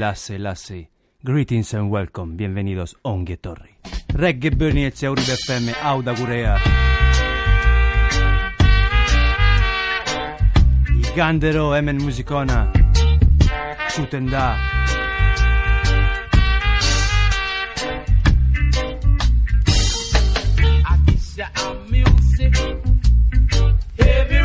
Lasse, Lasse. Greetings and welcome, bienvenidos ongi etorri. Reggae Bernie e Auribe FM, Auda gurea. Igandero hemen musikona. Zuten da. Heavy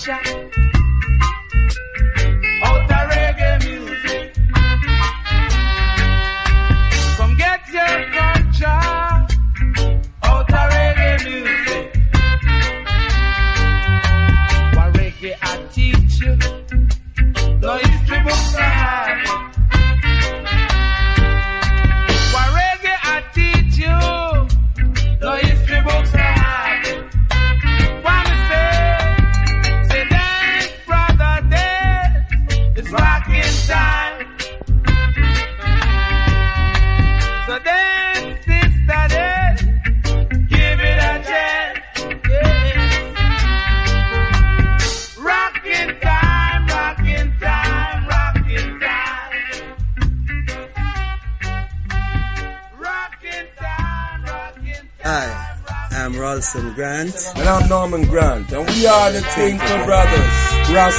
shot.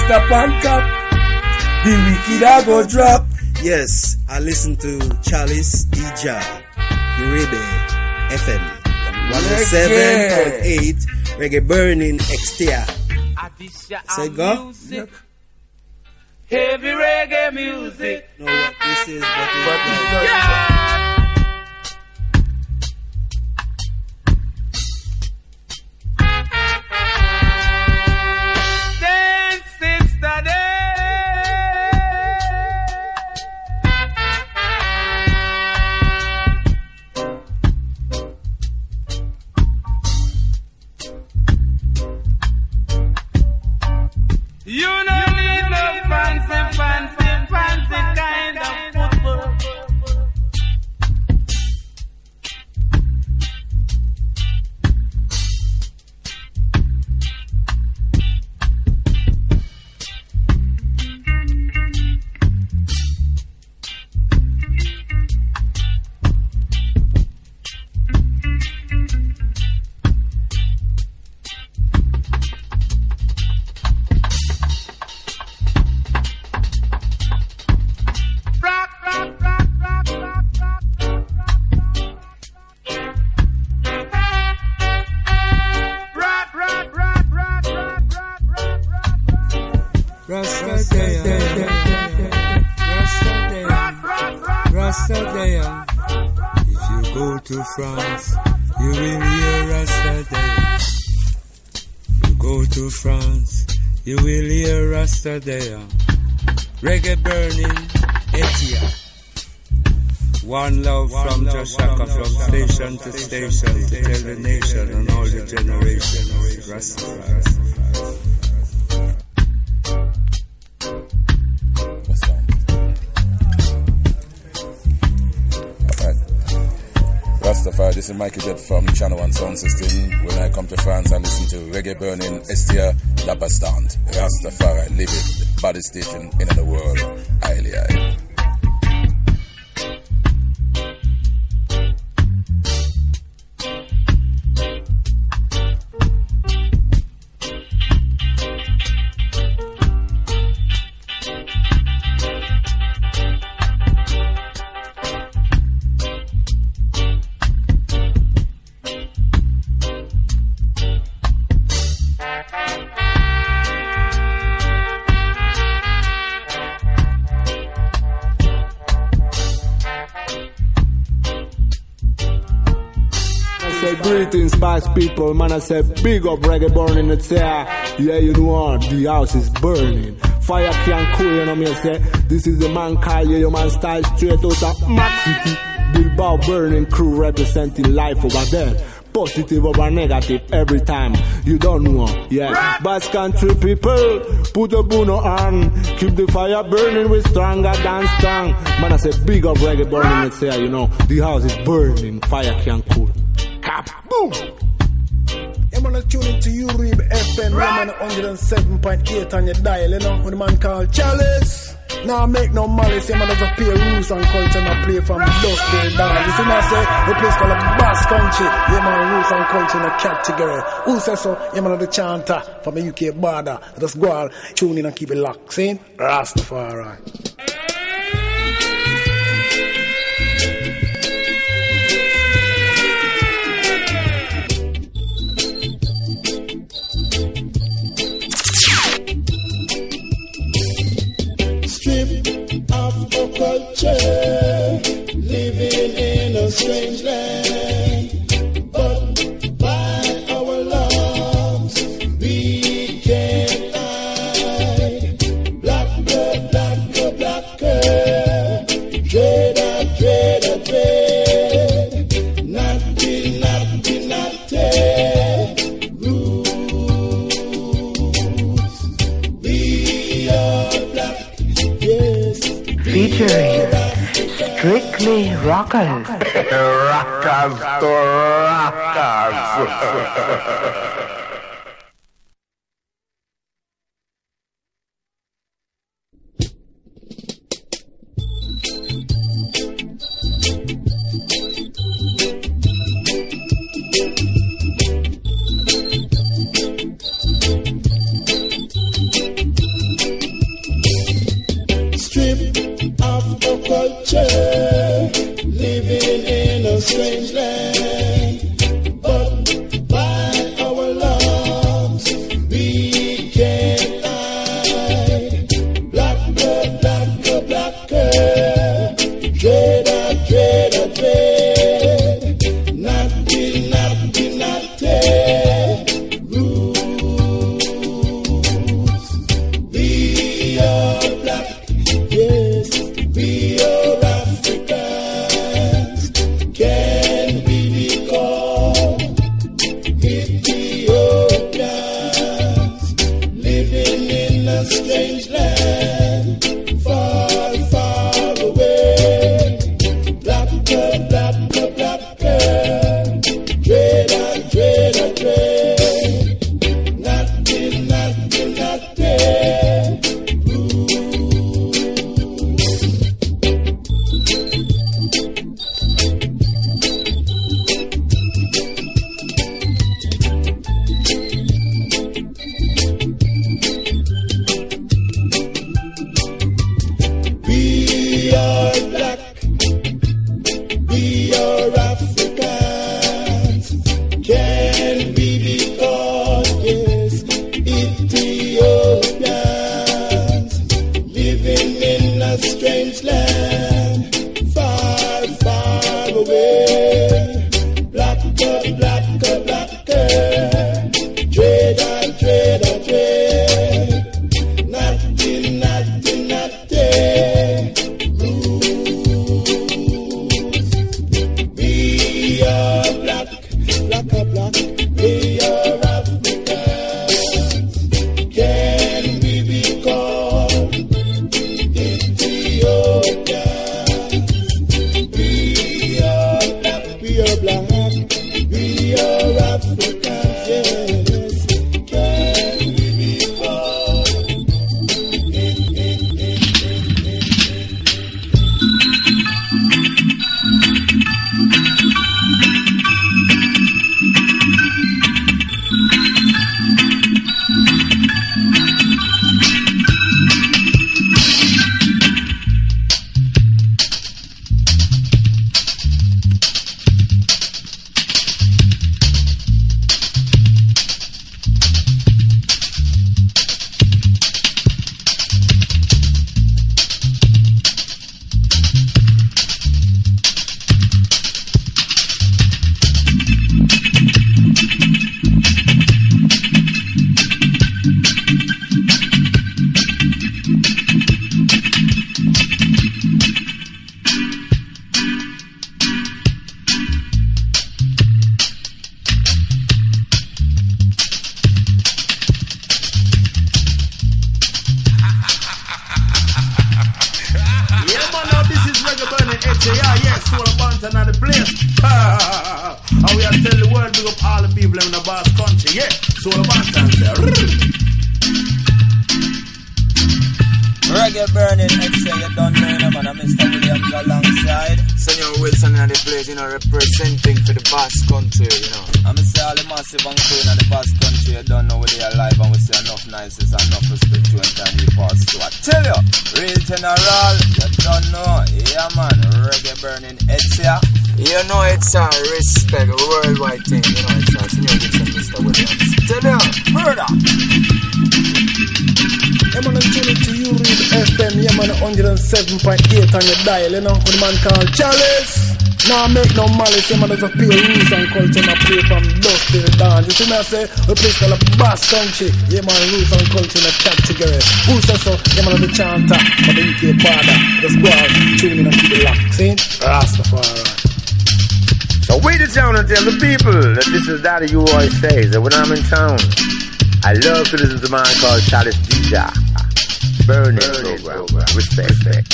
step on top. the wicked I go drop. Yes, I listen to Chalice DJ, Uribe FM, 107.8, Reggae Burning Extia. Say go. Reggae burning, Etia. One love from Jah Shaka, from station to station, to tell the nation and all the generations. Rastafari. Rastafari, this is Michael Jet from Channel One Sound System. When I come to France, I listen to reggae burning Estia uh, La Bastante. Rastafari, live it, body station in the world. Highly, highly. People. Man, I say big up reggae burning. It's here. Yeah, you know what? The house is burning. Fire can't cool, you know me. I say this is the man call you, your man style straight out of Max City. Bilbao burning crew representing life over there. Positive over negative every time. You don't know, yeah. Bass country people, put a bono on. Keep the fire burning with stronger than strong. Man, I say big up reggae burning. It's here, you know. The house is burning. Fire can't cool. Cap, boom. I'm gonna tune into Uribe FM, I'm on 107.8 on your dial, you know, with a man called Chalice. Now make no malice, yeah, man does a play rules and culture and I play from dust till dawn. You see I say, the place called a Bass Country, yeah man, rules and culture in a category. Who says so? Yeah man, the chanter from the UK border. Just go on, tune in and keep it locked, see? Rastafari. Living in a strange land. Strictly Rockers. Rockers to rockers. Chalice. Now make no malice, yeah, man, there's a pure rules and culture, and I play from dusk till dawn. You see me, I say, we play called a bass country. Yeah, man, rules and culture, and a chat together. Who says so? Yeah, man, I'm the chanter, for the UK father. Just go out, tune in and keep it locked. See? Rastafari. So wait it down and tell the people that this is Daddy You Always Say that when I'm in town, I love to listen to a man called Chalice DJ. Burning, program. Respect. Respect.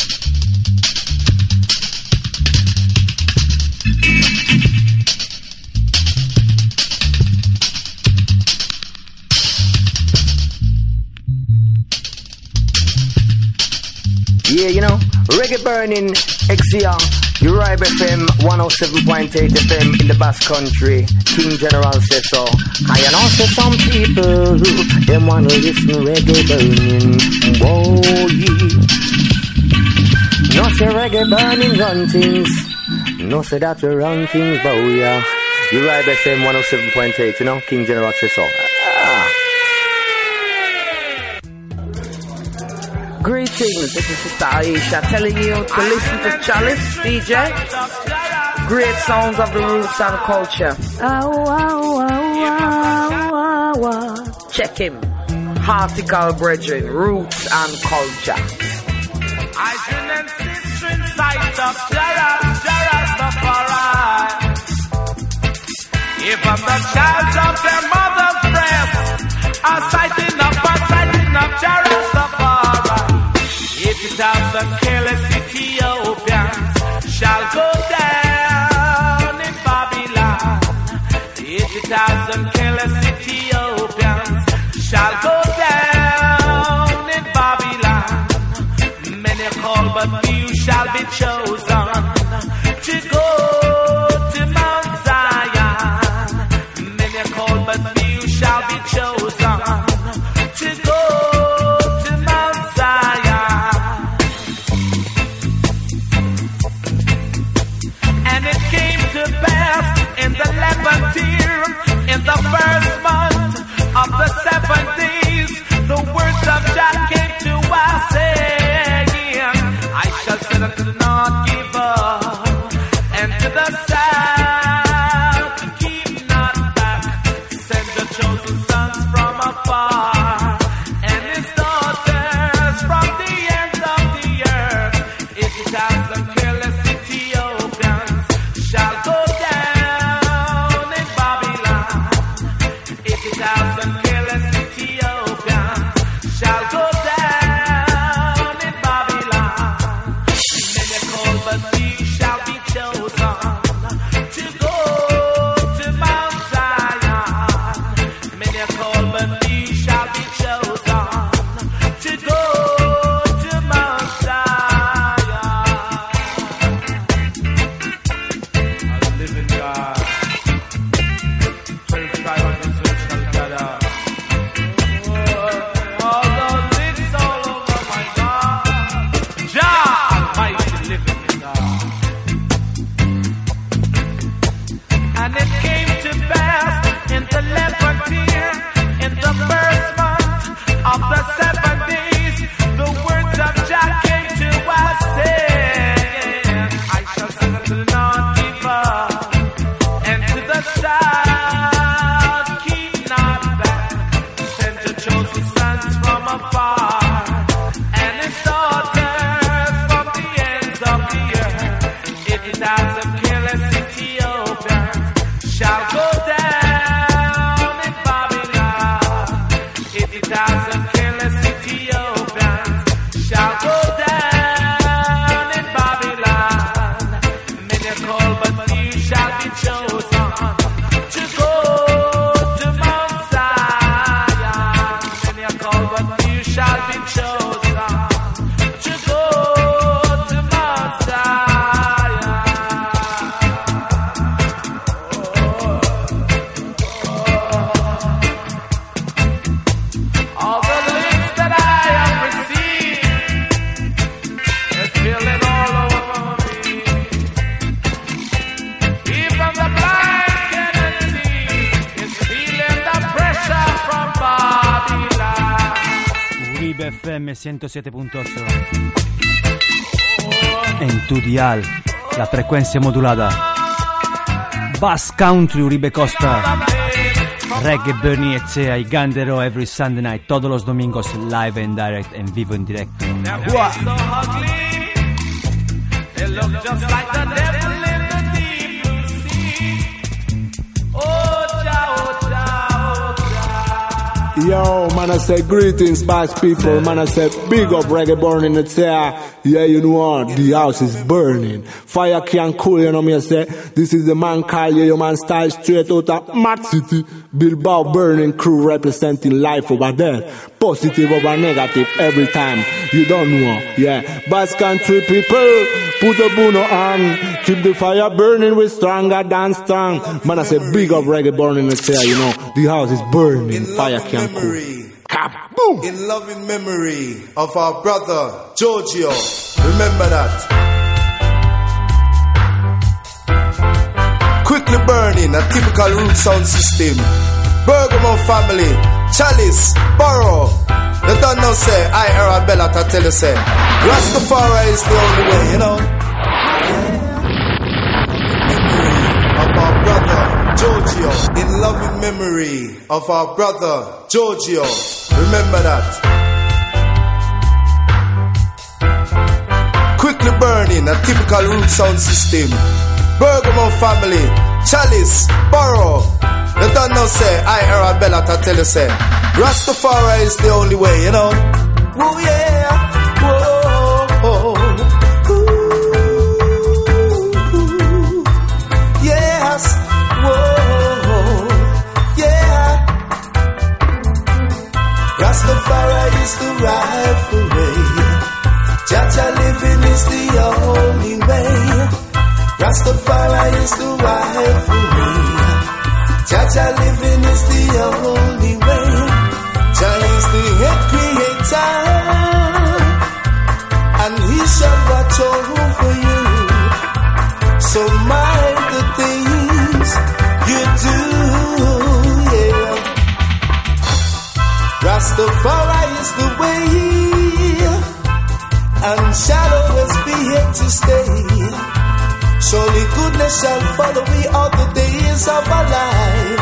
Yeah, you know, reggae burning XCR, Uribe FM 107.8 FM in the Basque Country. King General says so. I and also some people, who them wanna listen reggae burning. Whoa, yeah. No say reggae burning run things. No say that we run things, we are. Uribe FM 107.8, you know, King General says so. Greetings, this is Sister Aisha telling you to listen to Chalice DJ. Great sounds of the roots and culture. Check him. Hartical Brethren, Roots and Culture. I should insist in sight of Jaras, Jaras Rastafari. If I'm the child of their mother's breast, I'm sighting up, I'm sighting up Jaras Rastafari. Eighty thousand careless Ethiopians shall go down in Babylon. Eighty thousand careless Ethiopians shall go down in Babylon. Many call, but few shall be chosen quitar 107.8. En tu dial, la frecuencia modulada. Bass Country Uribe Costa. Reggae Bernie Echea y Gandero every Sunday night, todos los domingos live and direct, en vivo en directo. Wow. Yo, man, I say greetings, spice people. Man, I say big up reggae burning the chair. Yeah, you know what? The house is burning. Fire can't cool, you know me, I say. This is the man call you, your man style straight out of Mad City. Bilbao burning crew representing life over there. Positive over negative every time. You don't know. Yeah. Bass country people, put the bono on. Keep the fire burning with stronger than strong. Man, I say big up reggae burning the chair, you know. The house is burning. Fire can't cool. In loving memory of our brother Giorgio. Remember that. Quickly burning a typical root sound system. Bergamo family, Chalice, Burrow. They don't know say, I Arabella you say, Rastafari is the only way, you know. Of our brother Giorgio. In loving memory of our brother Giorgio. Remember that. Quickly burning a typical root sound system. Bergamo family, Chalice, Burrow. They don't know say, I Arabella to tell you say, Rastafari is the only way, you know. Oh yeah, whoa, Rastafari is the way. Jaja living is the only way. Rastafari is the way. Jaja living is the only way. Jah is the head creator, and He shall watch over you. So mind Rastafari is the way, and shall always be here to stay. Surely goodness shall follow me all the days of our life.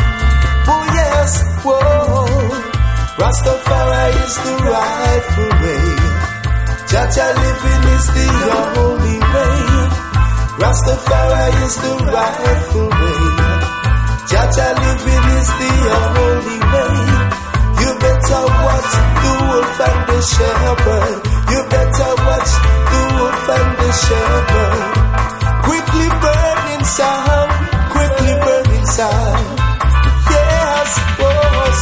Oh yes, whoa. Rastafari is the rightful way. Jaja living is the only way. Rastafari is the rightful way. Jaja living is the only way. Shepherd. You better watch the wolf and the shepherd. Quickly burning sound, quickly burning sound. Yes, was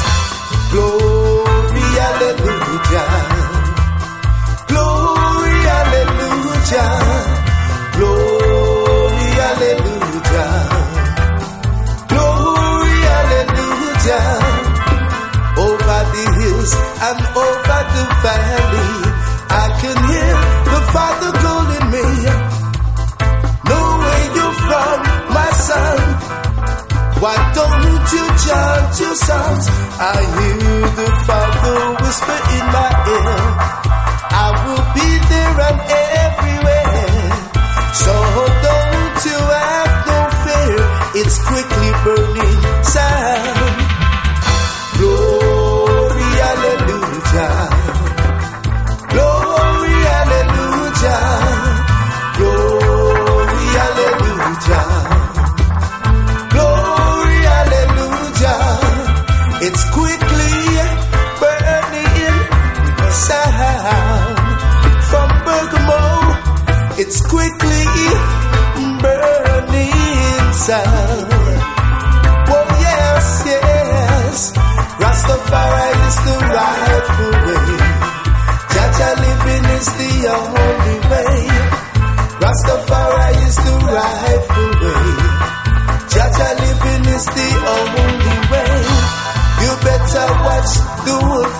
glory, hallelujah. Glory, hallelujah. Can hear the Father calling me. Know where you're from, my son. Why don't you chant your songs? I hear the Father whisper in my ear. I will be there and everywhere. So don't you have no fear. It's quickly burning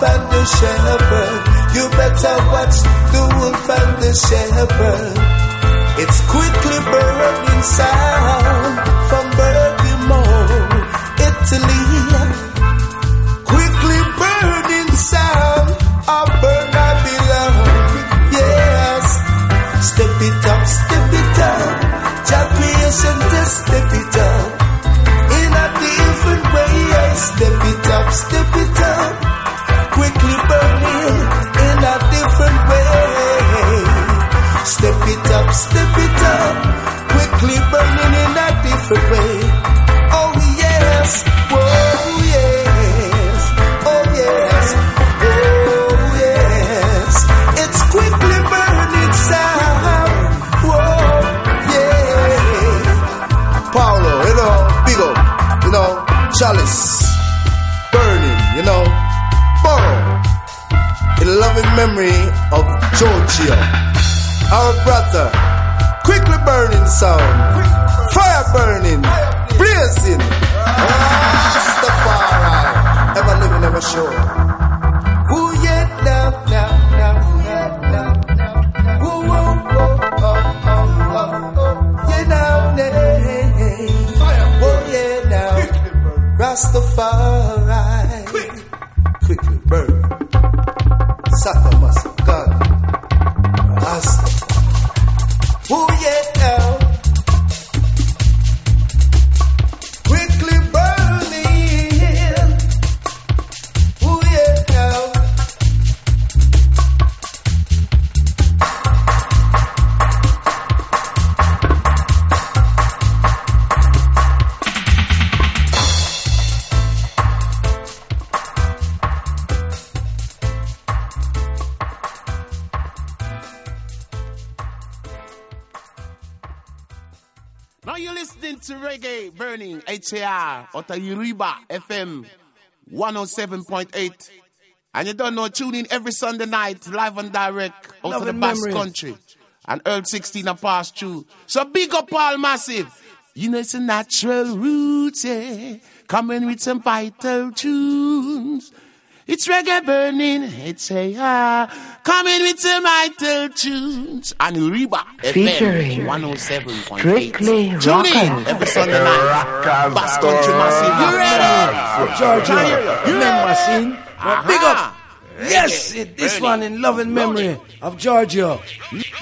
and the shepherd. You better watch the wolf and the shepherd. It's quickly burning sound HAR out of Uribe FM 107.8. And you don't know, tune in every Sunday night, live and direct, out Love of the Basque country. And Earl 16 and pass through. So big up all massive. You know it's a natural roots, yeah. Coming with some vital tunes. It's reggae burning, it's a ah, coming with some vital tunes. And Uriba Featuring FM 107.8. Strictly Tune in every Sunday night. Basque country massive. You ready? Giorgio, remember scene? Now, big up. Aha. Yes, Reggae it, this one in love and memory of Giorgio.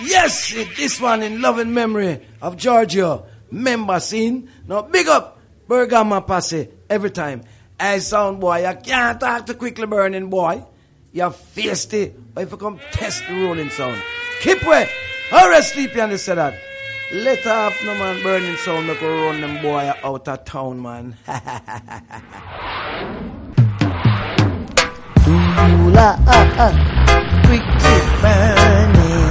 Yes, it, this one in love and memory of Giorgio. Member scene. Now, big up Bergama Passe every time. Hey, sound boy, you can't talk to quickly burning boy. You're feisty. But if you come test the rolling sound, keep wet. Or sleepy and they say that. Let off no man burning sound make run them boy out of town, man. Do you love quickly burning?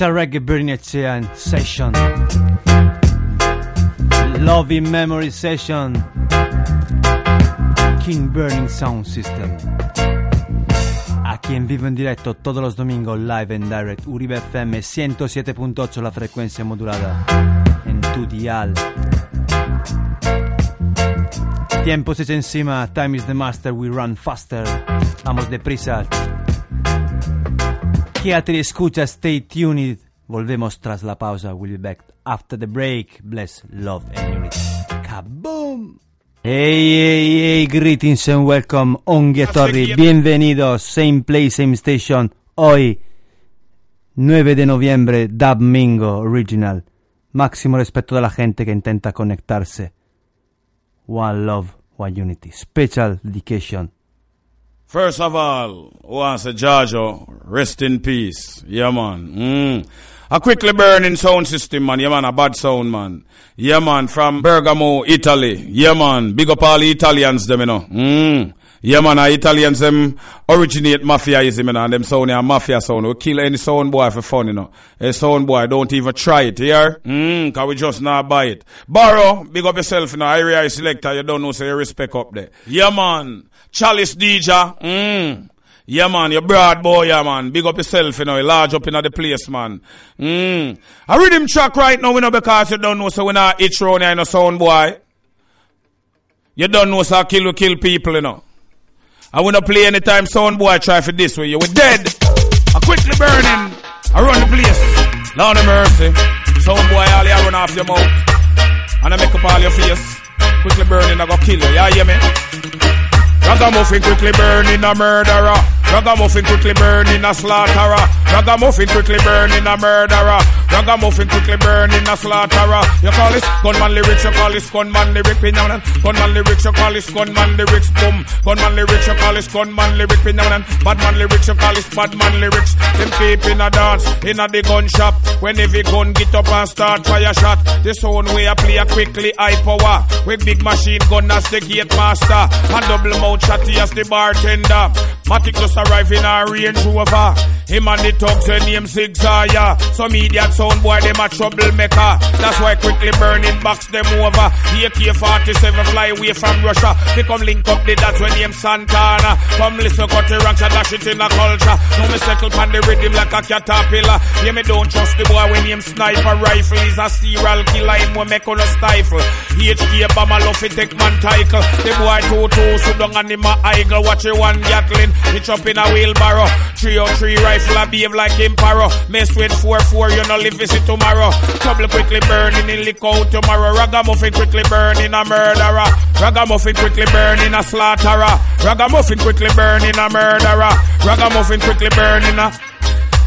Special Reggae Burning Ocean Session. Love in Memory Session. King Burning Sound System. Aquí en vivo en directo todos los domingos, live and direct. Uribe FM 107.8 la frecuencia modulada. En tu dial. Tiempo se echa encima, time is the master, we run faster. Vamos deprisa. Quédate y escucha, stay tuned. Volvemos tras la pausa, we'll be back after the break. Bless, love and unity. Kaboom! Hey, hey, hey, greetings and welcome, Onguetorri. Bienvenidos, same place, same station. Hoy, 9 de noviembre, Dub Mingo Original. Máximo respeto de la gente que intenta conectarse. One love, one unity. Special dedication. First of all, once a Giorgio, rest in peace. Yeah, man. Mm. A quickly burning sound system, man. Yeah, man. A bad sound, man. Yeah, man. From Bergamo, Italy. Yeah, man. Big up all the Italians, them, you know. Mm. Yeah, man. Italians, them originate mafiaism, you know. And them sound, a mafia sound. We kill any sound boy for fun, you know. A sound boy, don't even try it, here. Mm, cause we just not buy it. Borrow, big up yourself, you know. Area selector, you don't know, so you respect up there. Yeah, man. Chalice DJ, mm. Yeah, man, you broad boy, yeah, man. Big up yourself, you know, you large up in the place, man. Mm. I read him track right now, you know, because you don't know, so we not itch round here, you know, sound boy. You don't know, so I kill, we kill people, you know. I wanna play anytime sound boy try for this way, you we dead. I quickly burning. I run the place. Lord of mercy. Sound boy, all you run off your mouth. And I make up all your face. Quickly burning, I go kill you, yeah, hear me? Ragamuffin quickly burning a murderer. Ragamuffin quickly burning a slaughterer. Ragamuffin quickly burning a murderer. Ragamuffin quickly burning a slaughterer. You call this gunman lyrics, you call this gunman lyric pinyaman. Gunman lyrics, you call this gunman lyrics boom. Gunman lyrics, you call this gunman lyric pinyaman. Badman lyrics, you call this badman lyrics. Them keep in a dance, in a the gun shop. When every gun get up and start fire shot. The sound way I play a quickly high power. With big machine gun as the gate master. And double mouth chatty as the bartender. Matic just arrive in a Range Rover. Him and the thugs they name Zigzaya. Some idiot sound boy them a troublemaker. That's why quickly burning box them over. The AK-47 fly away from Russia. They come link up the dots when name Santana. Come listen cut the ranks and dash it in a culture. No me settle pan the rhythm like a caterpillar. Yeah me don't trust the boy when him sniper rifle. He's a serial killer. Him will make on a stifle. HK bomber love it take man title. The boy two two so him a eagle. Watch you one Gatling. He chop in a wheelbarrow. 303 rifle a behave like emperor. Mess with 4-4, you know live visit tomorrow. Trouble quickly burning in lick out tomorrow. Ragamuffin quickly burning a murderer. Ragamuffin quickly burning a slaughterer. Ragamuffin quickly burning a murderer. Ragamuffin quickly burning a...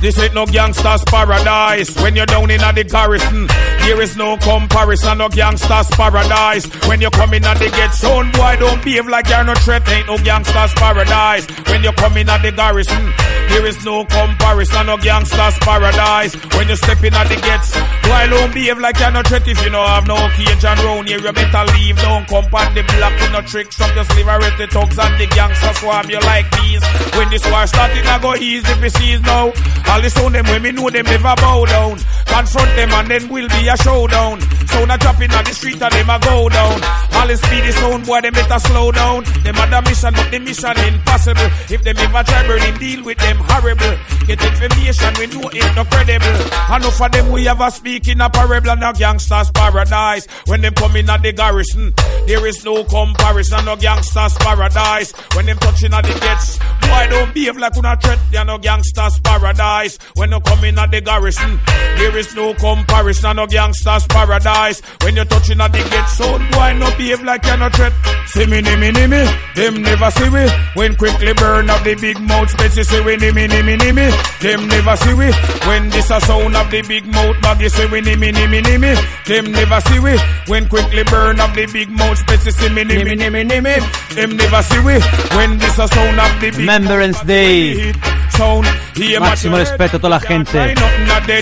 This ain't no gangster's paradise. When you're down in the garrison, there is no comparison. No gangster's paradise. When you come in at the get zone, boy, don't behave like you're no threat. Ain't no gangster's paradise. When you come in at the garrison, there is no comparison. No gangster's paradise. When you step in at the gates, boy, don't behave like you're no threat. If you don't have no cage and round here, you better leave. Don't come on the block with no tricks. Up your sleeve, arrest the thugs and the gangsters swarm you like bees. When this war started, I go easy if you see now. All the sound them when me know them never bow down. Confront them and then will be a showdown. Sound a dropping on the street and them a go down. All the speedy sound boy them better slow down. Them other mission but the mission impossible. If them ever try burning deal with them horrible. Get information we know it no credible. Enough of them we ever speak in a parable and a gangsters paradise. When them come in at the garrison, there is no comparison. No gangsters paradise. When them touching at the gates, boy don't behave like una threat. They are no gangsters paradise. When you come in at the garrison, there is no comparison. No gangsters paradise. When you touching at the gate, so boy no behave like you're no threat. See me, nimmy, nimmy, them never see we. When quickly burn up the big mouth, space say we nimmy, nimmy, nimmy, them never see we. When this a sound of the big mouth, baggy say we nimmy, nimmy, nimmy, them never see we. When quickly burn up the big mouth, space say me nimmy, nimmy, nimmy, them never see we. When this a sound of the big Remembrance Day. Sound, hear my Máximo respeto a toda la gente.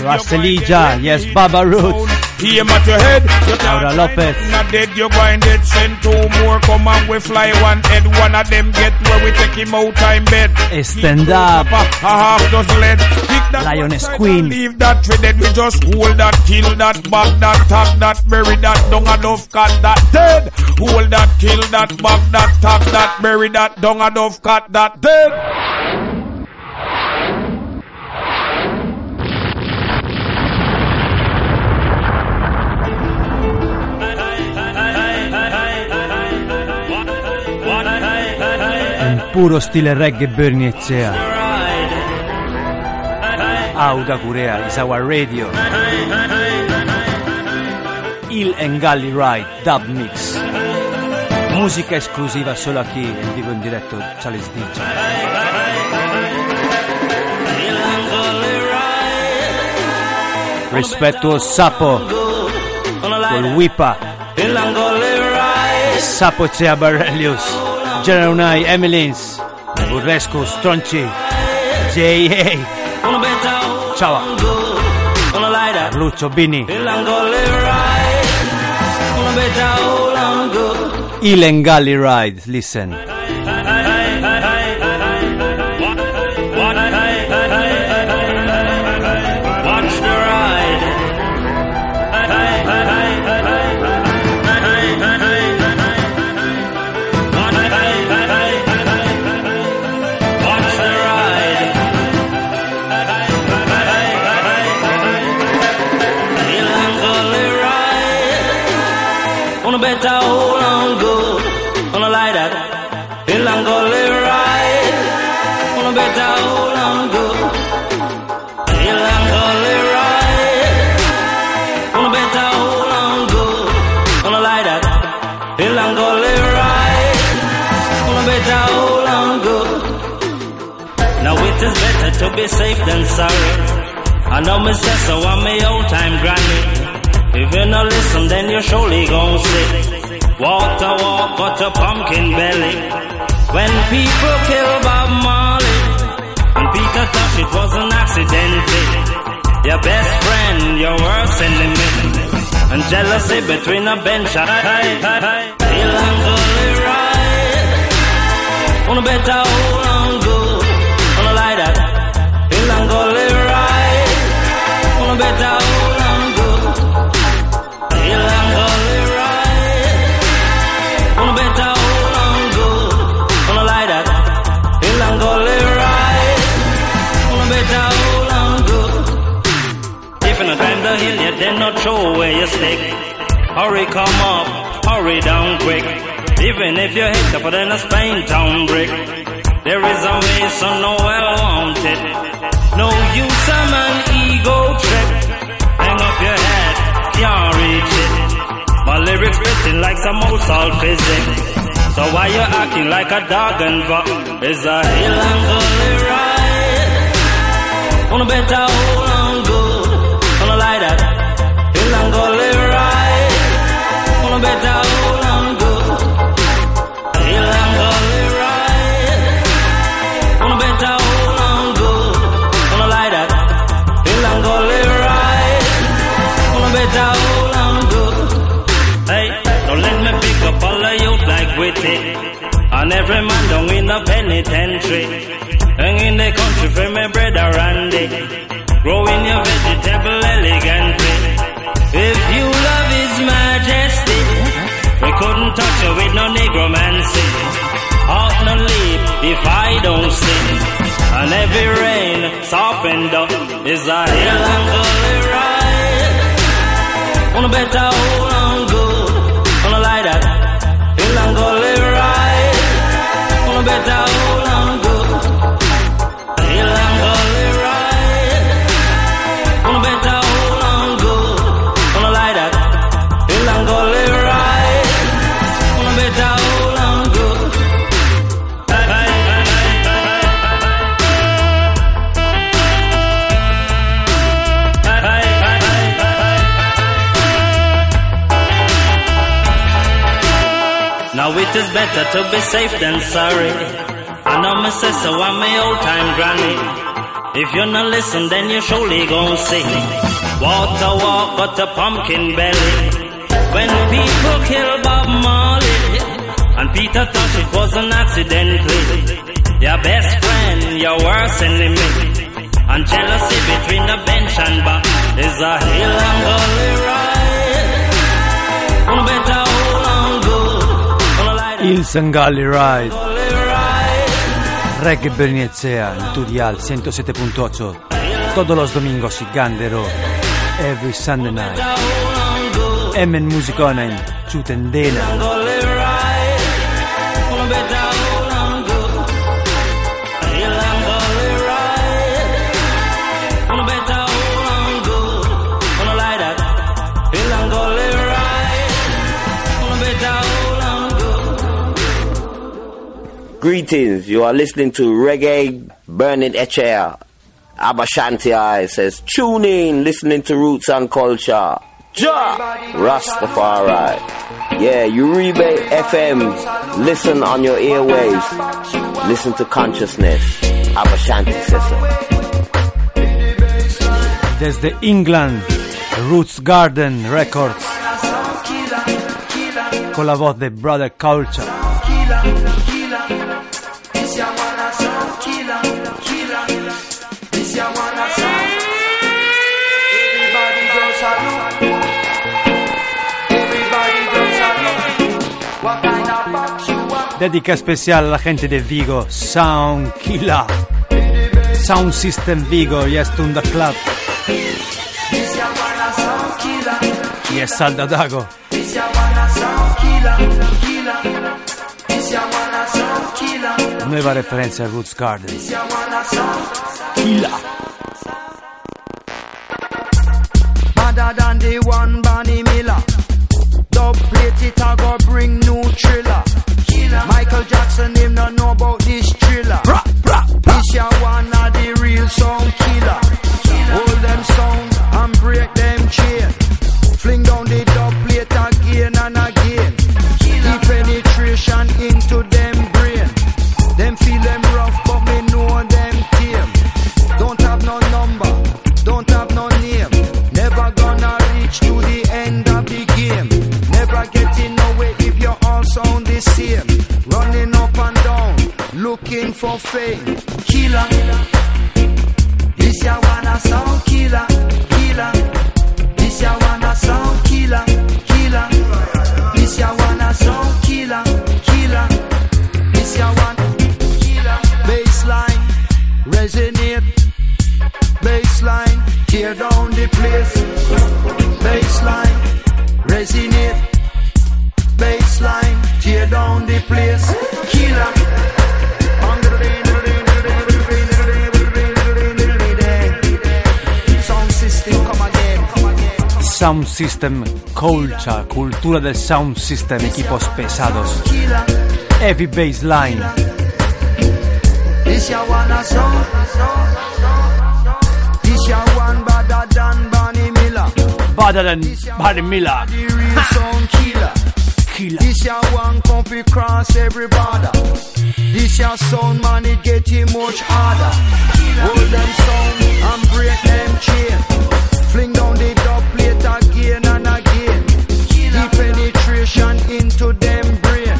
Raselija, yes, Baba Roots. Aim at your head. You can't Laura Lopez. not dead, you going dead. Send two more, come and we fly one head. One of them get where we take him out time bed. Stand up. A half dozen lead. Pick that Lioness one Queen. Leave that for. We just hold that, kill that, back that, tag that, bury that, dung a dove cat that dead. Hold that, kill that, back that, tag that, bury that, dung a dove cat that dead. Puro stile reggae Bernie Ezzea. Auda Corea is our radio. Il Engalli Ride Dub Mix. Musica esclusiva solo aquí en vivo en directo Charles DJ. Rispetto al Sapo col Wipa Sapo Zea Barelius General Unai Emilins Burrescu Stronci J.A. Ciao. Lucio Bini. Ilengali Ride Listen be safe than sorry. I know me say so I'm my old time granny. If you no listen, then you surely gon' see. Walk the walk, got a pumpkin belly. When people kill Bob Marley, and Peter Tosh, it was an accident. Your best friend, your worst enemy. And jealousy between a bench and Melancholy ride. On a better stick. Hurry, come up, hurry down quick. Even if you hit up then a Spain town brick. There is a way, so no well wanted. No use of an ego trip. Hang up your head, can't reach it. My lyrics written like some old salt physics. So why you acting like a dog and buck? It's a hill and gully ride. On a better in the penitentiary. Hang in the country for me brother Randy. Growing your vegetable elegantly. If you love his majesty, we couldn't touch you with no negromancy. Heart no leap if I don't sing. And every rain softened up is a hill and gully ride. On a better better to be safe than sorry. I know me say so I'm my old time granny. If you not listen, then you surely gon' see. Water walk but a pumpkin belly. When people kill Bob Marley and Peter Tosh, it was an accidentally. Your best friend, your worst enemy. And jealousy between the bench and bar is a hill I'm gonna ride. Il Sangalli Ride. Reggae Berniezea, el tu dial 107.8. Todos los domingos y Gandero. Every Sunday night. Emmen Musicona in Ciutendena. Greetings, you are listening to Reggae Burning Echair. Aba Shanti-I says, tune in, listening to Roots and Culture. Ja! Rastafari. Yeah, Uribe FM. Listen on your airwaves. Listen to consciousness. Aba Shanti says so. Desde England, Roots Garden Records. Con la voz de Brother Culture. Dedica especial a la gente de Vigo, Sound Killer. Sound System Vigo, yes, Tunda Club. Yes, Salda Dago. Nueva referencia a Roots Garden. Killer. Madder than the one Bonnie Miller. Dub plate it a go bring new thriller. Michael Jackson him not know about this thriller. This ya one of the real sound fame. Killer, this ya wanna sound Sound System Culture, cultura del Sound System, equipos pesados. Heavy baseline. Better than Barry Miller. Killer. Killer. This ya one fi cross every border. This ya sound man it getting much harder. Hold them sound and break them chain. Fling down the dub plate again and again. Deep penetration into them brain.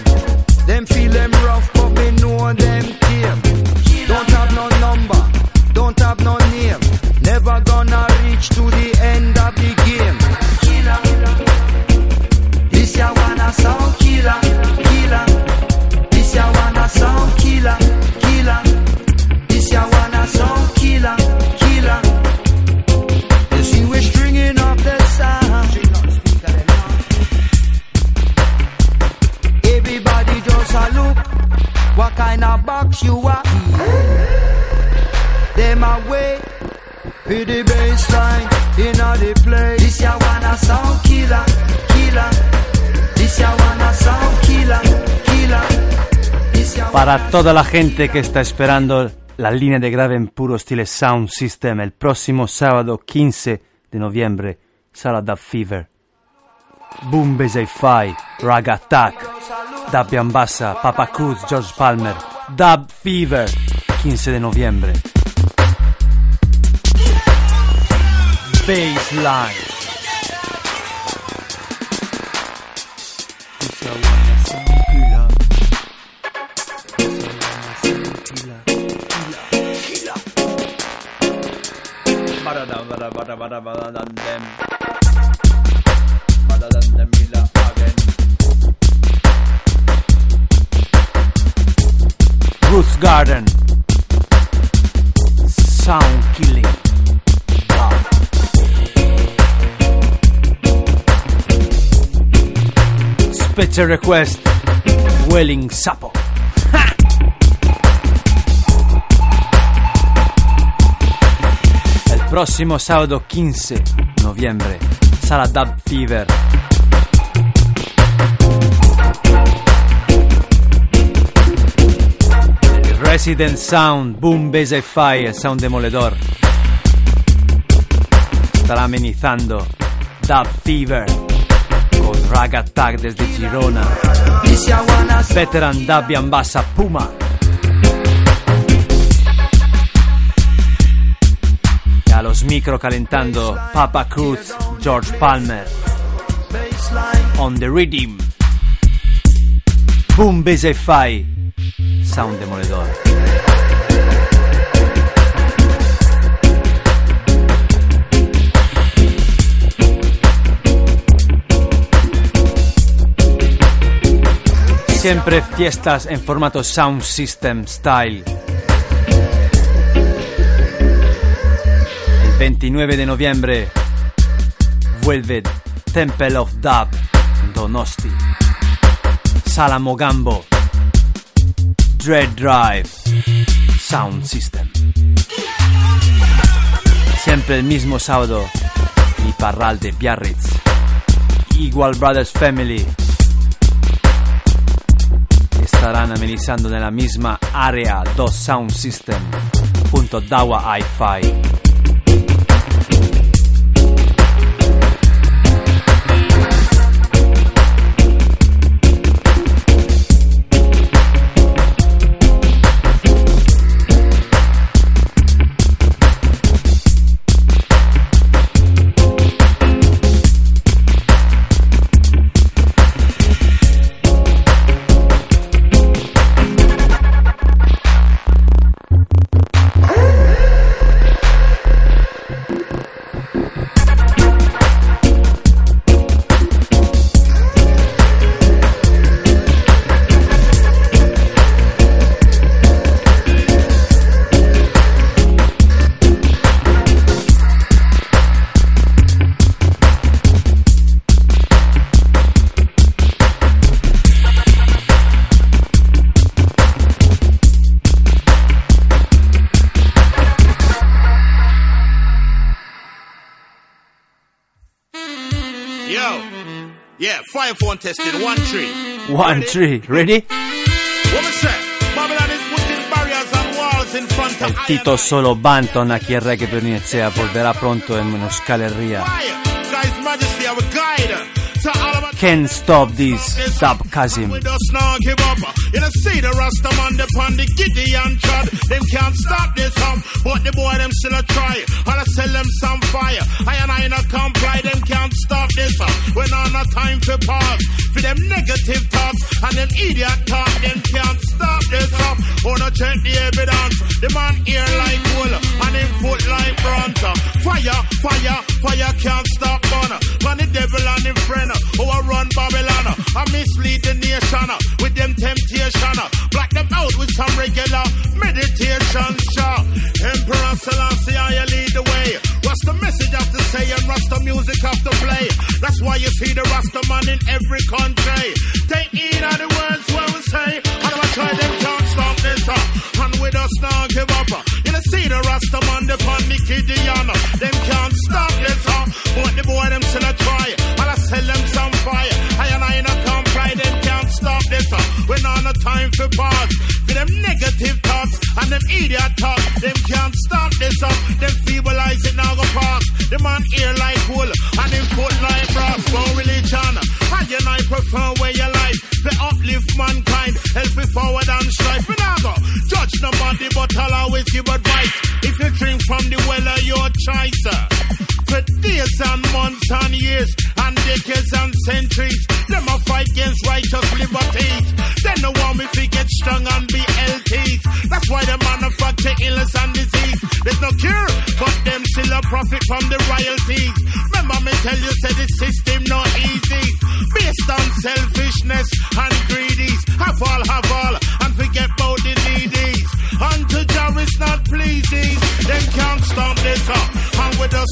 Them feel them rough, but me know them box you are? Them away. With the baseline in the place. This ya wanna sound killer, killer. This ya wanna sound killer, killer. Para toda la gente que está esperando la línea de grave en puro stile Sound System, el próximo sábado 15 de noviembre sarà Dub Fever. Boom Basie Fi, Raga Attack, Dub Ambassa, Papa Cruz, George Palmer, Dub Fever, 15 de noviembre. Baseline. Bada bada bada bada bada bada Roots Garden. Sound killing. Special request. Welling Sapo. El próximo sábado 15 noviembre sarà Dub Fever. Resident Sound, Boom Bass e Fire, Sound Demoledor. Estará amenizando Dub Fever con Rag Attack desde Girona. Veteran Dub Bassa Puma. A los micro calentando Papa Cruz, George Palmer. On the rhythm. Boom Bass e Fire, Sound Demoledor. Siempre fiestas en formato Sound System Style. El 29 de noviembre vuelve Temple of Dub Donosti. Sala Mogambo. Dread Drive. Sound System. Siempre el mismo sábado. Mi parral de Biarritz. Igual Brothers Family estarán amenizando nella misma area dos sound system junto a Dawa Hi-Fi. Front of El Tito Solo Banton aquí el reggae per Inizia volverà pronto in una scaleria. Can't stop this, Kazim. with us now give up. You know, see the the can't stop this hum, but the boy them still a try. Sell them some fire. I and I not comply, them can't stop this up. On a time pause. For them negative talks and them idiot talk, them can't stop this up. Wanna check the evidence. The man ear like wool and him foot like bronze. Fire, fire, fire can't stop burner. Man, the devil and him friend. Oh, I run Babylon. I mislead the nation with them temptation. Black them out with some regular meditation. Show. Emperor Selassie, I lead the way. What's the message have to say and Rasta music have to play? That's why you see the Rasta man in every country. Take heed of the words where we say. And I try them can't stop this up. And with us now give up. Uh. You know, see the Rasta man, the pan the Gideon. Uh. Them can't stop this up. But the boy them still a try. And I sell them some fire. I and I not comply. Them can't stop this up. When on a time for pause. For them negative thoughts and them idiot talk. Them can't stop this up. Them feebleize it now go past. The man ear like wool and him foot like brass. No religion. You and I prefer where you to uplift mankind, help it forward and strive. We now go judge nobody, but I'll always give advice. If you drink from the well of your choice, uh, for days and months and years and decades and centuries, them a fight against righteous liberties. Then the want if we get strong and be healthy. That's why the manufacture illness and disease. There's no cure, but them still a profit from the royalties. Remember me tell you, say the system not easy. Based on selfishness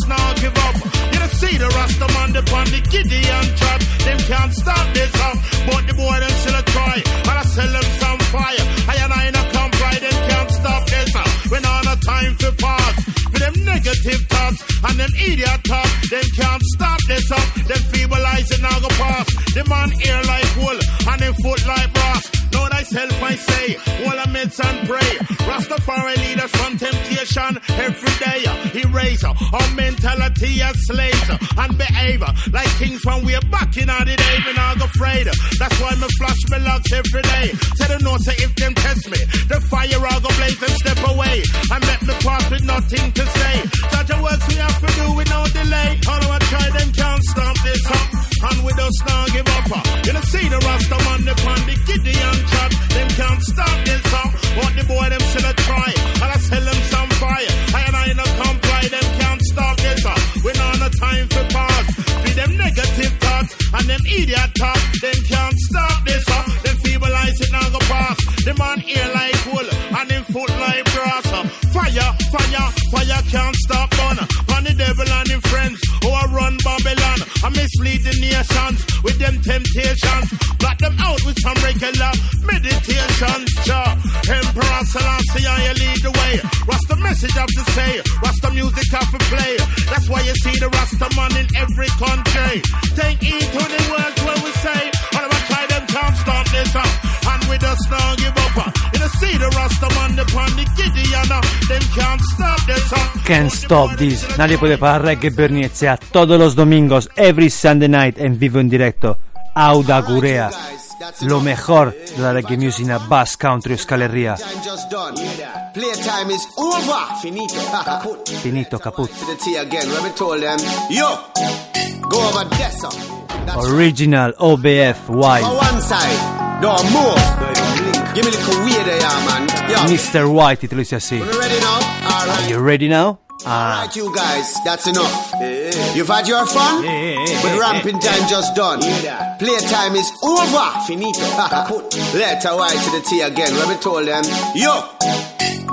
Now give up. You don't see the Rasta man upon the Gideon trap. Them can't stop this up. But the boy them still a try. And I sell them some fire. I and I no come right, them can't stop this up. When on a time for pause. For them negative thoughts and them idiot talk. Them can't stop this up. Them feeble eyes and now go pass. The man ear like wool and them foot like brass. Know thyself I say, all I and pray. Rastafari lead us from temptation every day. Uh, Erase our mentality as slaves and behave like kings when we're back in the day. Me not afraid. That's why me flash me locks every day. Tell the no say if them test me, the fire I go blaze and step away and let me pass with nothing to say. Such a works we have to do with no delay. All I try them can't stop this up. And with us now give up. Uh. You know see the Rasta man upon the Gideon. Them can't stop this up. What the boy them still a try. And I sell them some fire. I and I no comply. Them can't stop this up. Uh, we not no time for pause. Feed them negative thoughts and them idiot talk. Them can't stop this up. Them feeble eyes it now go pass. The man ear like wool and them foot like brass. Uh, fire, fire, fire can't stop on. On the devil and I mislead the nations with them temptations. Block them out with some regular meditations. Sure. Emperor Selassie, I lead the way. Rasta message have to say. Rasta music have to play. That's why you see the Rasta man in every country. Take heed to the words when we say. All of us try them can't stop this up. With us now give up. You know, see the Rasta man upon the Gideon. Them can't stop this up. Can't stop this. Nadie puede parar Reggae Bernie sea todos los domingos, every Sunday night en vivo en directo. Auda Gurea. Lo mejor de la reggae music na Bass Country Euskal Herria. Finito. Caput. Original OBF on Wild. Don't move. Give me little weird yeah, man. Yo, Mr. White, titolo sia sì. you ready now? All Are you ready now? Ah. Alright, you guys, that's enough. You've had your fun, but ramping time just done. Playtime is over. Finito. Letter Y to the T again. Let me told them, yo,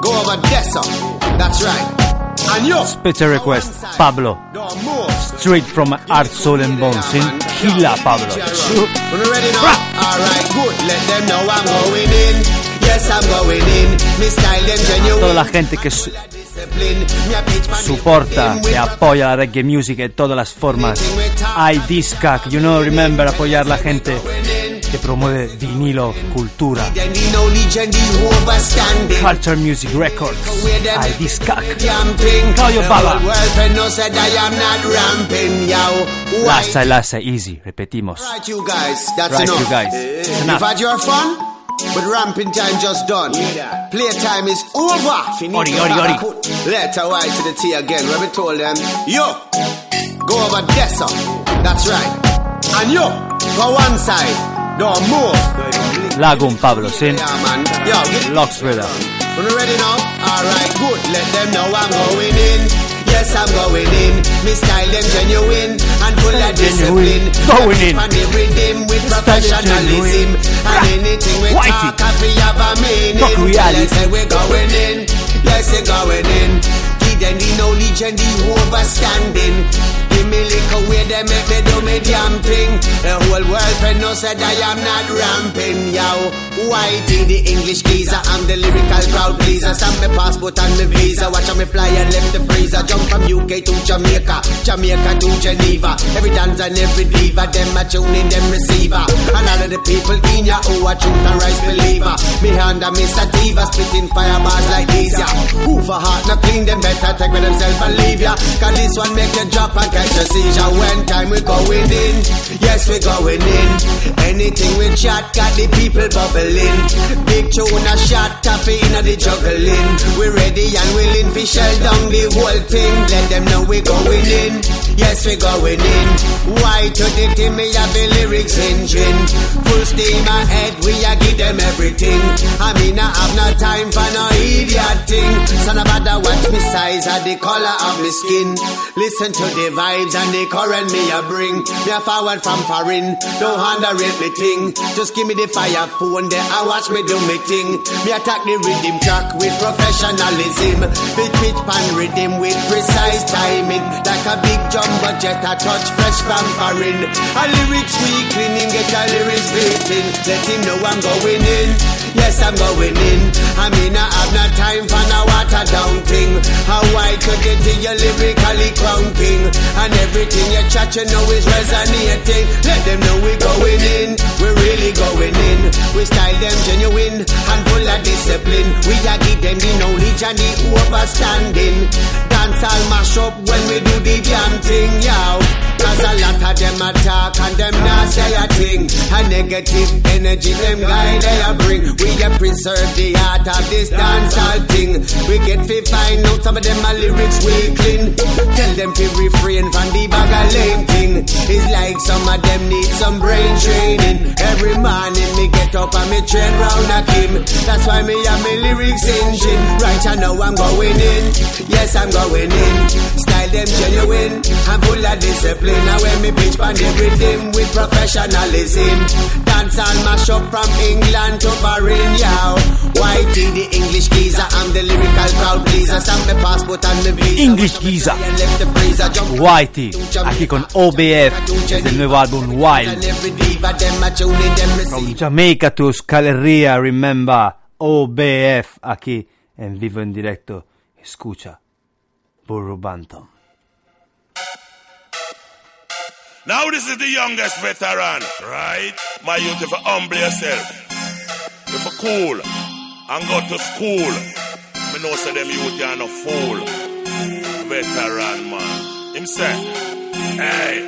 go over there, sir. That's right. And yo, Special request, Pablo. don't move. Straight from Art, Soul and Bones in Killa Pablo. When you ready now? Alright, good. Let them know I'm going in. Yes, I'm going in. Me style them genuine. Toda la gente que su- soporta y apoya la reggae music en todas las formas. Hay Discac, you know, remember apoyar la gente que promueve vinilo, cultura. Then the knowledge and the overstanding. Culture Music Records. Hay Discac. Camping. Claudio Baba. whole world can know said I am not ramping, yo. Why? Lassa lassa, easy, repetimos. Right, you guys, that's Right, enough. you guys. You've had your fun, but ramping time just done. Playtime is over. Finito. Ori, ori, ori. Letter Y to the T again. When we told them, yo, go over sir. That's right. And yo, go one side. Lagum Pablo, sin Yeah, man. Yo, get Locks ready now? Alright, good. Let them know I'm going in. Yes, I'm going in. Me style them genuine and full of discipline. Going in. And rhythm with professionalism. And anything we talk, have a meaning. Talk reality. Tell us say we're going in. Yes, we're going in. Give them the knowledge and the overstanding. Give me liquor where they make me do me damn thing. The whole world can know said I am not ramping, yo. Whitey, the English geezer, I'm the lyrical crowd pleaser. Stamp me passport and me visa. Watch me fly and left the freezer. Jump from UK to Jamaica, Jamaica to Geneva. Every dance and every diva, them a tune in them receiver. And all of the people in ya who a truth and rice believer. Me under Mr. Diva spitting firebars like these, yeah. Who for heart not clean, them better take with themselves and leave, ya. Cause this one make you drop and a seizure. When time we going in, yes we going in. Anything we chat, got the people bubbling. Big tune a shot, caffeine a the juggling. We ready and willing to shell down the whole thing. Let them know we going in, yes we going in. Why to the team me have the lyrics engine. Full steam ahead, we a give them everything. I mean I have no time for no idiot thing. Son of a watch me size or the color of me skin. Listen to the vibes and the current me a bring. Me a forward from foreign, don't underrate me thing. Just give me the fire phone there I watch me do me thing. Me attack the rhythm track with professionalism. Big pitch pan rhythm with precise timing. Like a big jumbo jet a touch fresh from foreign. A lyrics we cleaning, get a lyrics beating. Let him know I'm going in. Yes, I'm going in. I mean, I have no time for no water down thing. How I could get to your lyrically crown king. And everything you chat, you know is resonating. Let them know we're going in. We're really going in. We style them genuine and full of discipline. We are give them the knowledge and the overstanding. Dance all mash up when we do the damn thing, yow. Cause a lot of them attack and them not say a A negative energy them guy they a bring. We a preserve the art of this dancehall thing. We get to find out some of them a lyrics we clean. Tell them to refrain from the bag of lame thing. It's like some of them need some brain training. Every morning me get up and me train round a Kim. That's why me have me lyrics engine. Right I know I'm going in. Yes I'm going in. Style them genuine. I'm full of discipline. Now when me pitch on everything with professionalism. Dance and mash up from England to Bahrain, yow. Whitey the English geezer. I'm the lyrical crowd pleaser. Stamp me passport and me visa. English Giza. Left the freezer. Jump Whitey, aquí con OBF, desde el nuevo álbum Wild. and every diva. Them a tune in. From Jamaica to Scaleria, remember, OBF, aquí en vivo en directo. Escucha, Burro Bantam. Now this is the youngest veteran, right? My youth, if you humble yourself, if you cool and go to school, me know say them youth are no fool. Veteran man, him say, hey,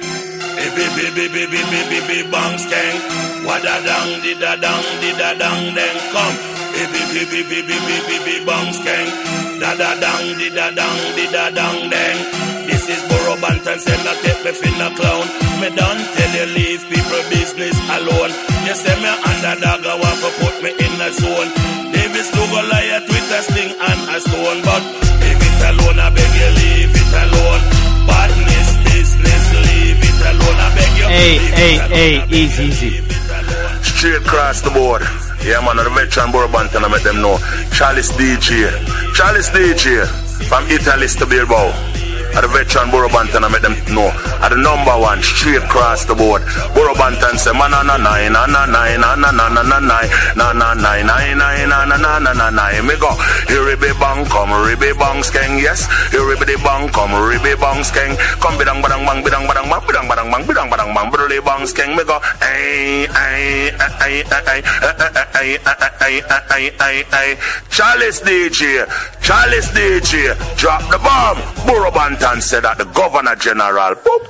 baby, baby, baby, baby, baby, bang steng, wada dang, di da dang, di da dang, then come. Baby, baby, baby, baby, baby, bang skeng, da da dang, di da dang, di da dang, then. This is Burro Banton, say not take me fin a clown. Me don't tell you leave people business alone. You say me underdog, I want to put me in a zone. Davis Lugo liar, Twitter sting and a stone. But leave it alone, I beg you leave it alone. Badness business, leave it alone, I beg you. Hey, hey, hey, easy, easy. leave it alone. Straight across the board. Yeah, man, the veteran Burro Banton, I make them know. Chalice DJ. Chalice DJ from Italy to Bilbao. At the veteran Burro Banton, I make them know. At the number one, straight across the board. Burro Banton say, man, na na na na na na na na na na na na na na na na na na na Me go. Here ribby bang come, ribby bang skeng, yes. Here ribby bang come, ribby bang skeng. Come bidang badang bang bidang badang bang bidang badang bang bidang badang bang bidang bang skeng. Me go. Ay ay ay ay ay ay ay ay ay Chalice DJ, Chalice DJ, drop the bomb. Borabantan said that the Governor General. Boop.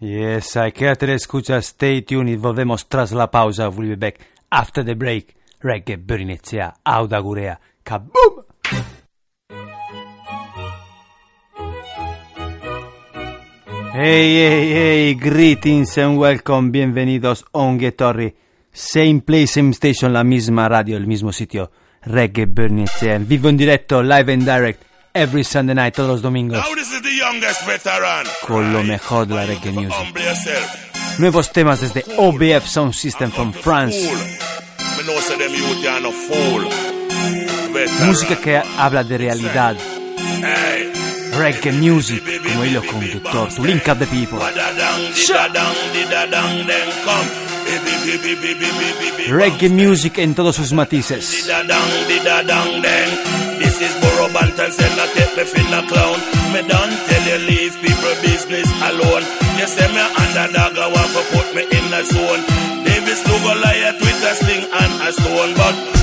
Yes, I quédate de escucha, stay tuned volvemos tras la pausa. We'll be back after the break. Reggae Berinezia, Auda Gurea, kaboom! Hey, hey, hey, greetings and welcome, bienvenidos on Torri. Same place, same station, la misma radio, el mismo sitio. Reggae Berinezia, en vivo en directo, live and direct, every Sunday night, todos los domingos. Con lo mejor de la reggae music. Nuevos temas desde OBF Sound System from France. Música que habla de realidad. Reggae music como hilo conductor. To link up the people. Reggae music en todos sus matices. Is Burro Banton, say not take me fin a clown. Me don't tell you leave people business alone. You say me underdog, I want to put me in a zone. Davis Lugo liar, Twitter sting and a stone, but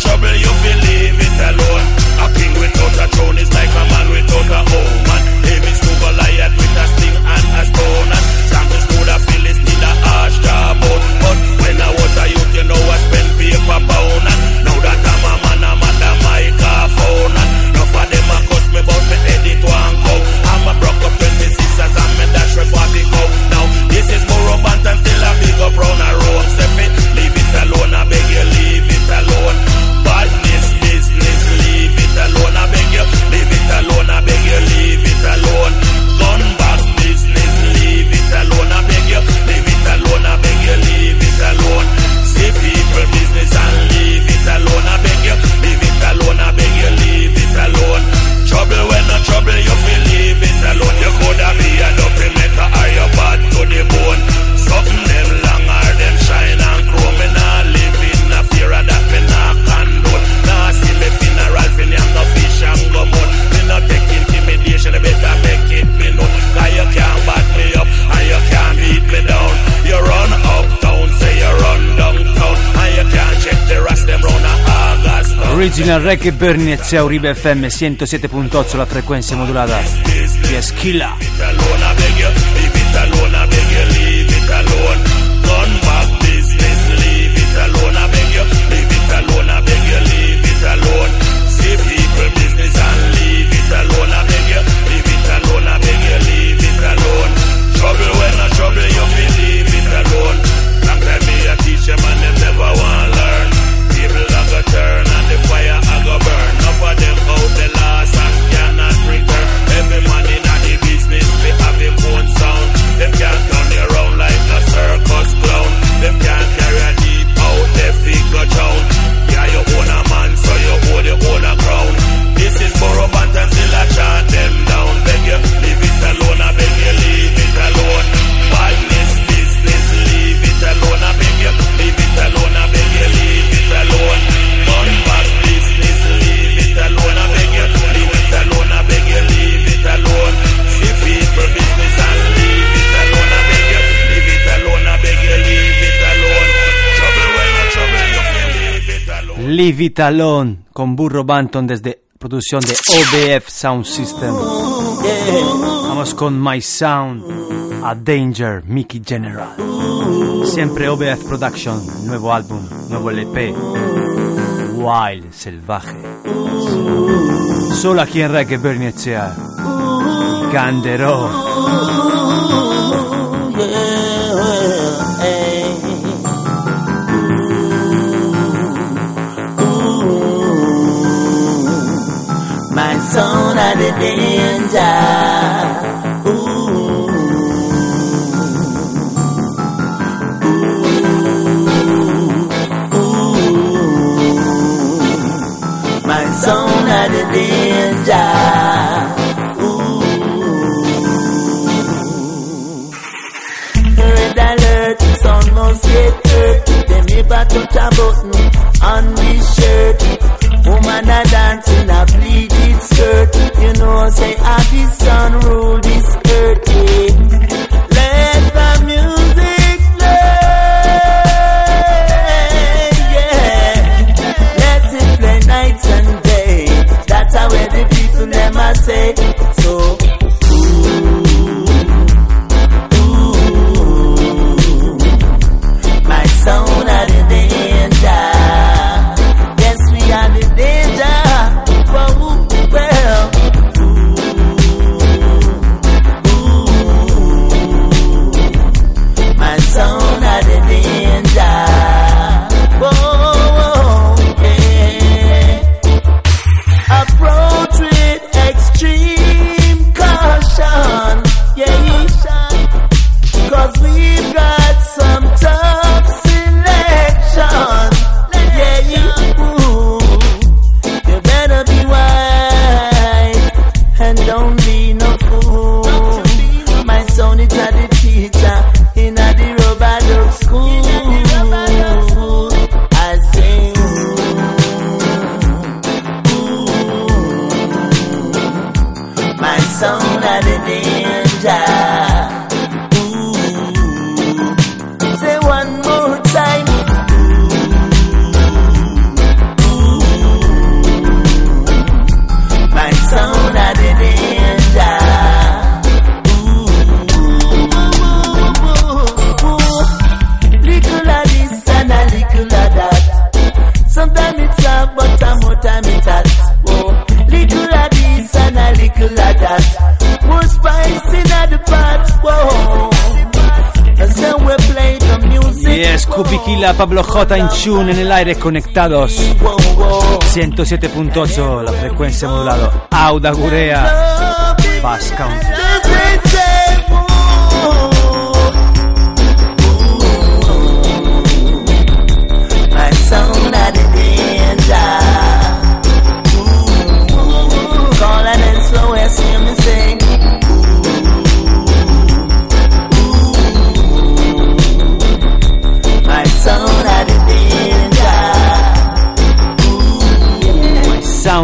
trouble, you believe it alone. A king without a throne is like a man without a home. And David stove a lion with a sting and a stone. And Samson stood a Philistine, a harsh job. But when I was a youth, you know I spent paper pound. And now that I'm a man, I'm at the microphone. And enough of them a cost me about me edit one cow. I'm a broke up 26 as I'm a dash for 40 cow. Now this is more up and still a big up round Original Rec e Bernie a Uribe FM 107.8 la frequenza modulata. Yes, killa. Vitalón con Burro Banton desde producción de OBF Sound System. Vamos con My Sound, A Danger, Mickey General. Siempre OBF Production, nuevo álbum, nuevo LP. Wild Selvaje. Solo aquí en Reggae Bernicea. Canderón. Yeah. tona de denda. Ooh. Ooh. Ooh. My zona de Red alert, sun must get hurt. They never touch a button on this shirt. Woman say I be sun rule this don't Pablo J. Inchun en el aire conectados. 107.8, la frecuencia modulada. Auda Gurea.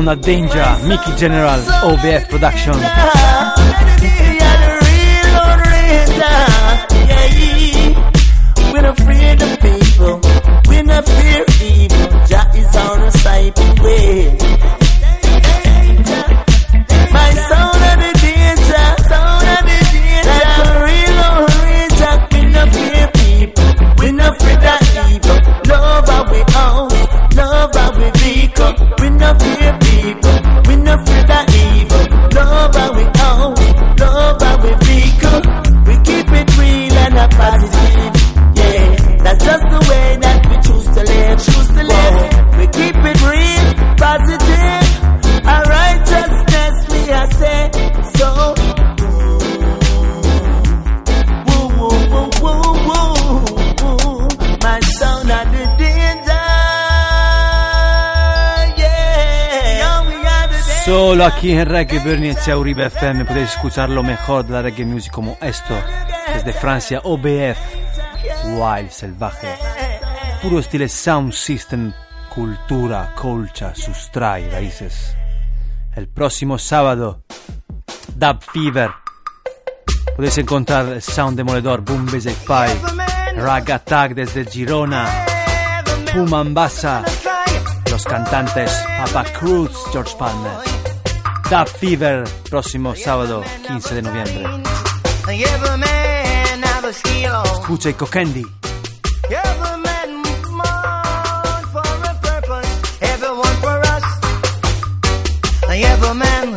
Donald Danger, Mickey General, OBF Production. We're not afraid of people, we're not fear evil, Jah is on our side way. solo aquí en Reggae Bernie Uribe FM podéis escuchar lo mejor de la reggae music como esto, desde Francia, OBF, Wild Salvaje, puro estilo Sound System, cultura, colcha, sustrae, raíces. El próximo sábado, Dub Fever, podéis encontrar Sound Demoledor, Boom Base Pie, Rag Attack desde Girona, Pumambasa, los cantantes Papa Cruz, George Palmer. Da Fever, próximo sábado 15 de noviembre. Escucha y Coquendi. Every man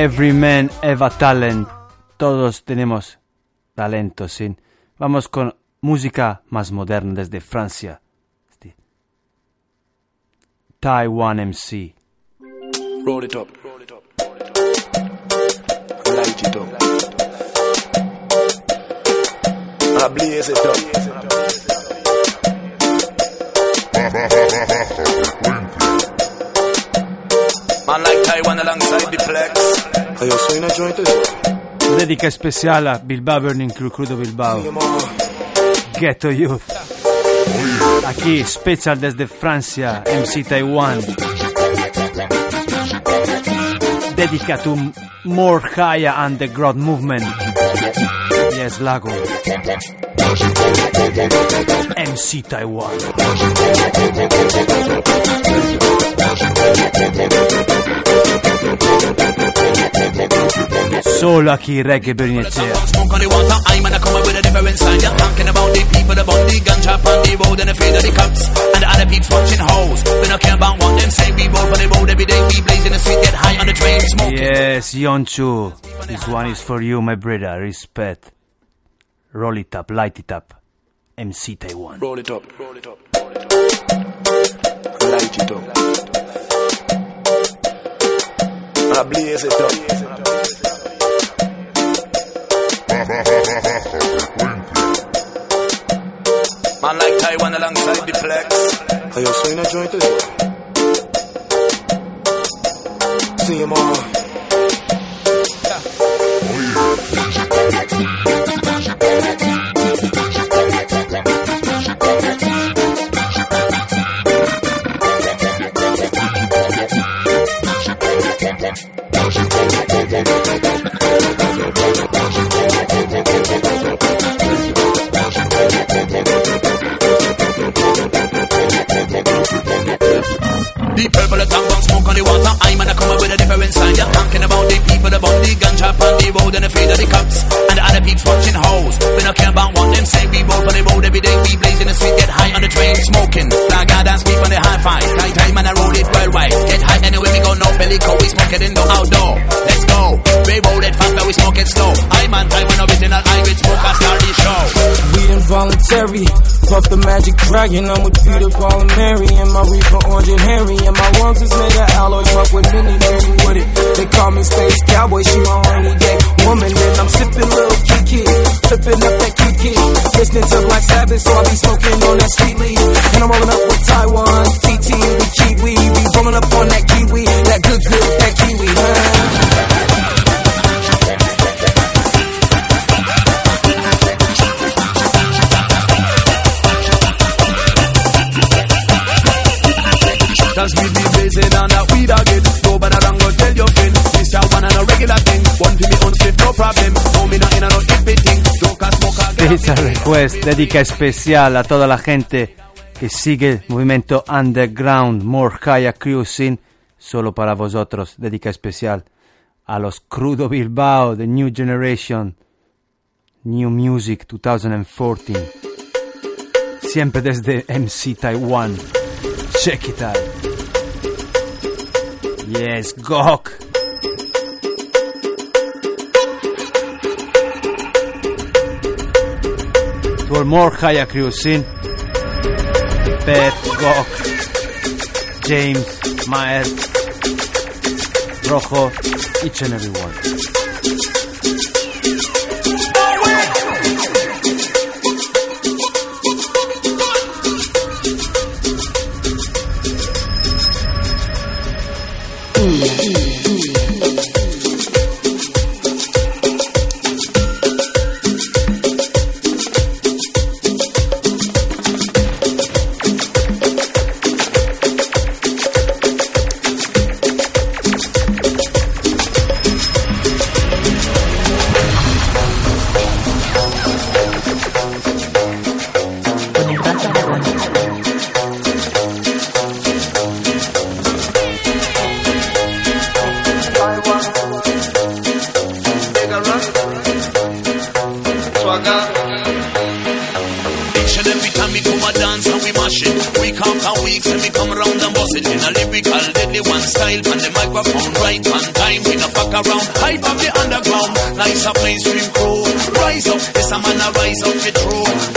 Every man have a talent. Todos tenemos talento, sí. Vamos con música más moderna desde Francia. Este. Taiwan MC. Roll it up. Light it up. I blaze it up. Man like Taiwan alongside the flex. Are you so in a joint as? Dedica speciale a Bilbao Burning Crew, Crudo Bilbao. Ghetto Youth. Aquí, special desde Francia, MC Taiwan. Dedica to more higher underground movement. Yes, Lago. MC Taiwan. Solo aquí Reggae smoke. Yes, Yonchu. This one is for you, my brother. Respect. Roll it up, light it up. MC Taiwan. Roll it up. Roll it up. roll it up. Light it up. I blaze it up. Man like Taiwan alongside the flex. Are you so in a joint as well? See oh, you, mama. The purple the tongue bun smoke on the water. I'm gonna come up with a different sign. You're talking about the people, the bun, the ganja on the road, and the fear of the cops. And the other peeps watching hoes. We don't care about what them say. We roll for the road every day. We blaze in the street, get high on the train, smoking. Flag out and speak on the high five. Tight time and I roll it worldwide. Get high anywhere we go, no belly coat. We smoke it indoor, outdoor. Slow. I'm on Taiwan original, I with smoke, I start the show. Weed involuntary. Puff the magic dragon. I'm with Peter, Paul, and Mary. And my reefer, Orange and Harry. And my lungs is made of alloy. Fuck with many, many with it. They call me Space Cowboy. She my rainy day woman. And I'm sipping little Kiki. Flipping up that Kiki. Listening to Black Sabbath. So I be smoking on that sweet leaf. And I'm rolling up with Taiwan. TT we Kiwi. We rolling up on that Kiwi. That good, good, that Kiwi. Man. Pizza Request, dedica especial a toda la gente que sigue el movimiento underground, More High Cruising, solo para vosotros, dedica especial a los Crudo Bilbao, The New Generation, New Music 2014, siempre desde MC Taiwan, check it out. Yes, Gok. All more Haya Cruising, Pep, Gok, James, Maer, Rojo, each and every one. style and the microphone right on time. We no fuck around, hype up the underground. Nice up mainstream crew. Rise up, it's a man a rise up the throne.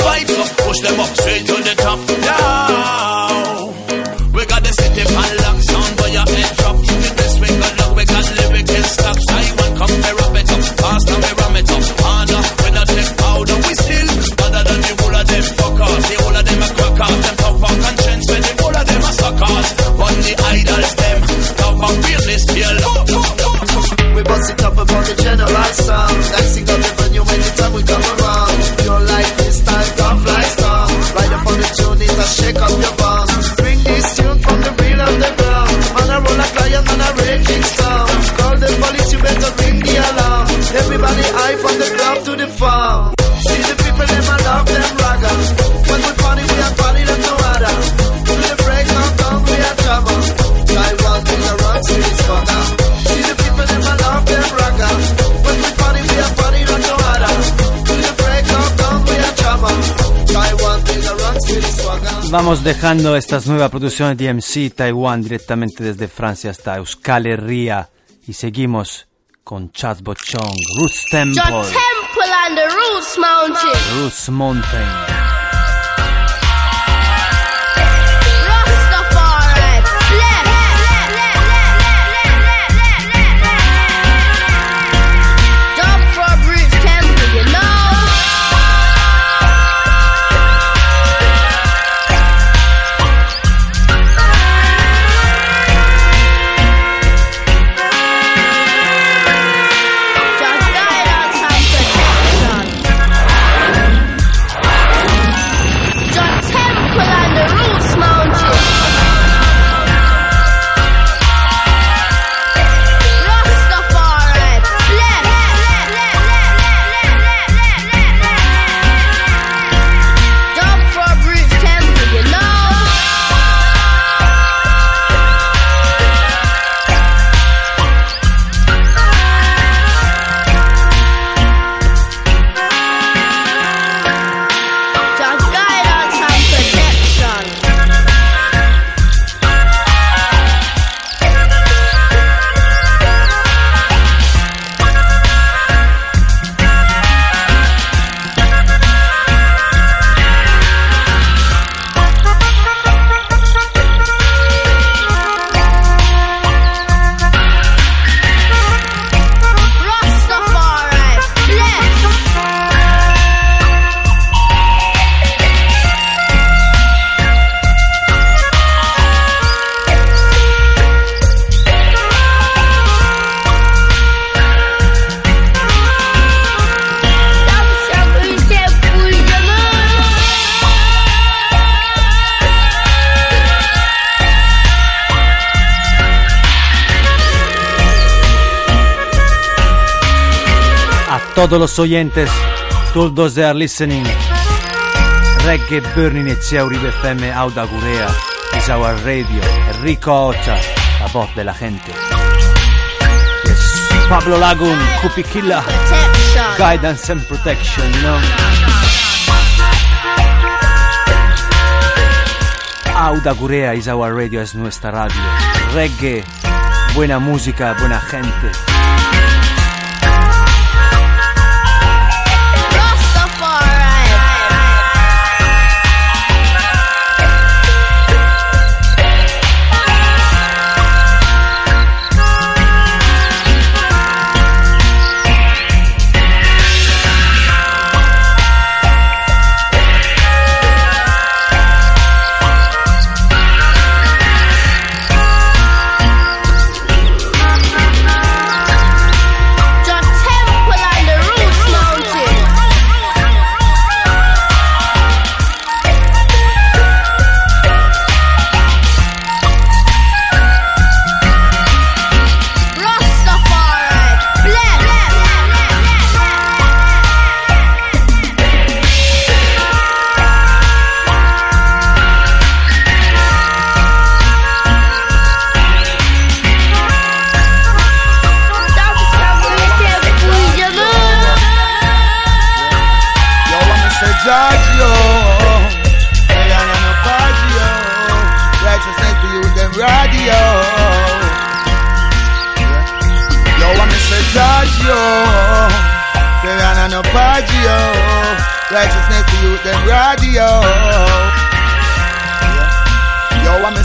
Vamos dejando estas nuevas producciones de MC Taiwán directamente desde Francia hasta Euskal Herria y seguimos con Chad Bochong, Roots Temple. Your temple and the Roots Mountain. Roots Mountain. todos los oyentes, todos those that are listening. Reggae Burning et Uribe FM Auda Gurea, is our radio, Enrico Ocha, la voz de la gente. Yes, Pablo Lagun, Kupikilla, Guidance and Protection, you know. Auda Gurea is our radio, es nuestra radio. Reggae, buena música, buena gente.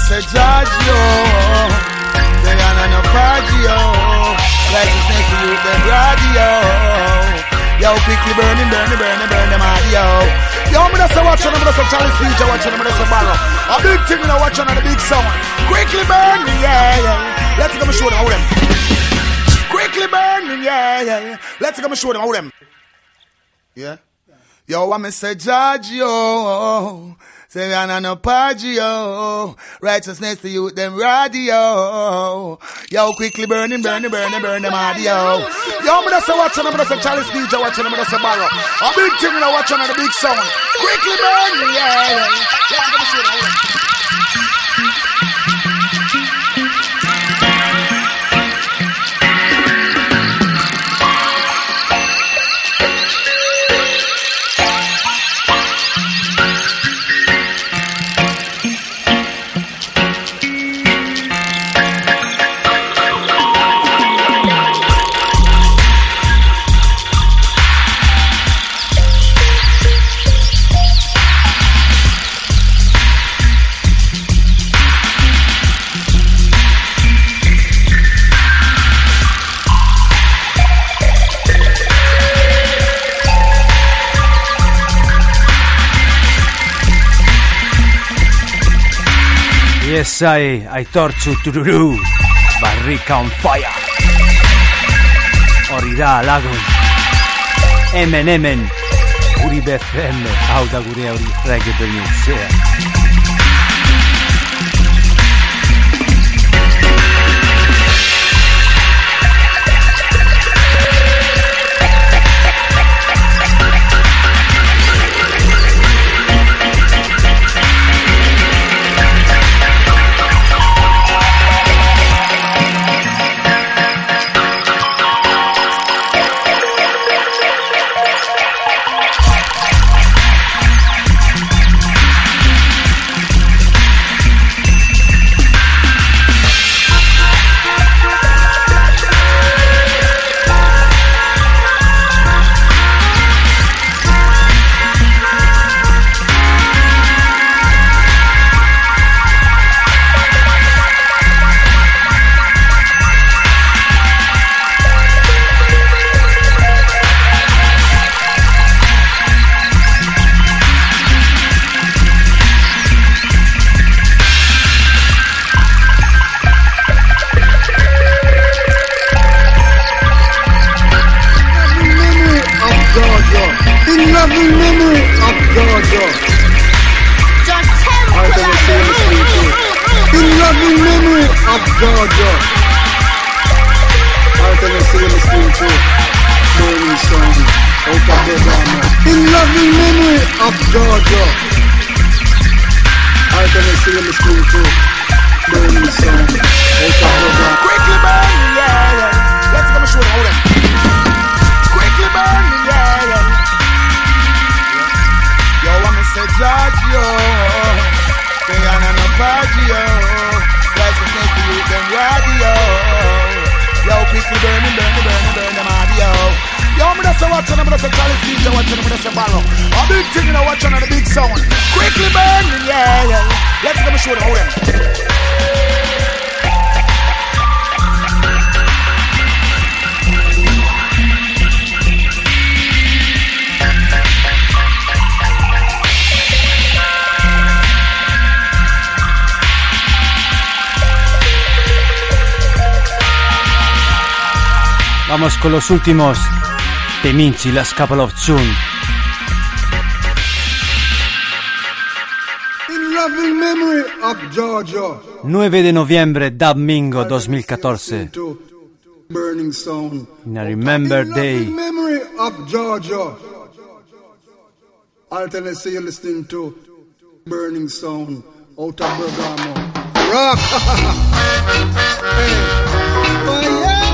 Say. Say on no oh. Righteousness to you, them radio. Yo, quickly burning, burning, burning, burn them out, yo. Yo, I'm gonna say watching, I'm gonna say Charlie Speech, watching, I'm gonna say Barrow. A big thing, know, watching on the big sound. Quickly burning, yeah, yeah. Let's go and show them how them. Quickly burning, yeah, yeah, yeah. Let's go and show them how them. Yeah. Yo, I'm say Giorgio. Say I'm no Pagio. Righteousness to you, them radio. Yo, quickly burning, burning, burning, burn them audio. Yo, I'm gonna say watching, I'm gonna say Chalice DJ watching, I'm gonna say Barrow. A big thing, know, watching on the big sound. Quickly burning, yeah, yeah. Let's go and show them how them. Yes, I, I torch you tururu. Barrica on fire. Hori da, lagun. Hemen, hemen. Guri BFM. Hau da gure hori reggae A say Giorgio. Say I'm no Baggio. Righteousness to you, them radio. Yo, quickly burning, burning, burning, burning them audio. Yo, I'm gonna say watching, I'm gonna say Chalice DJ watching, I'm gonna say Barrow. A big thing, you know, watching on the big sound. Quickly burning, yeah, yeah. Let's go show them how them. Vamos con los últimos. Teminchi, las couple of tune. In loving memory of Georgia. 9 de noviembre, Domingo 2014. Burning Sound. In a Remember Day. Georgia. Alternate you're listening to Burning Sound out of Bergamo. Rock! hey. Oh, yeah,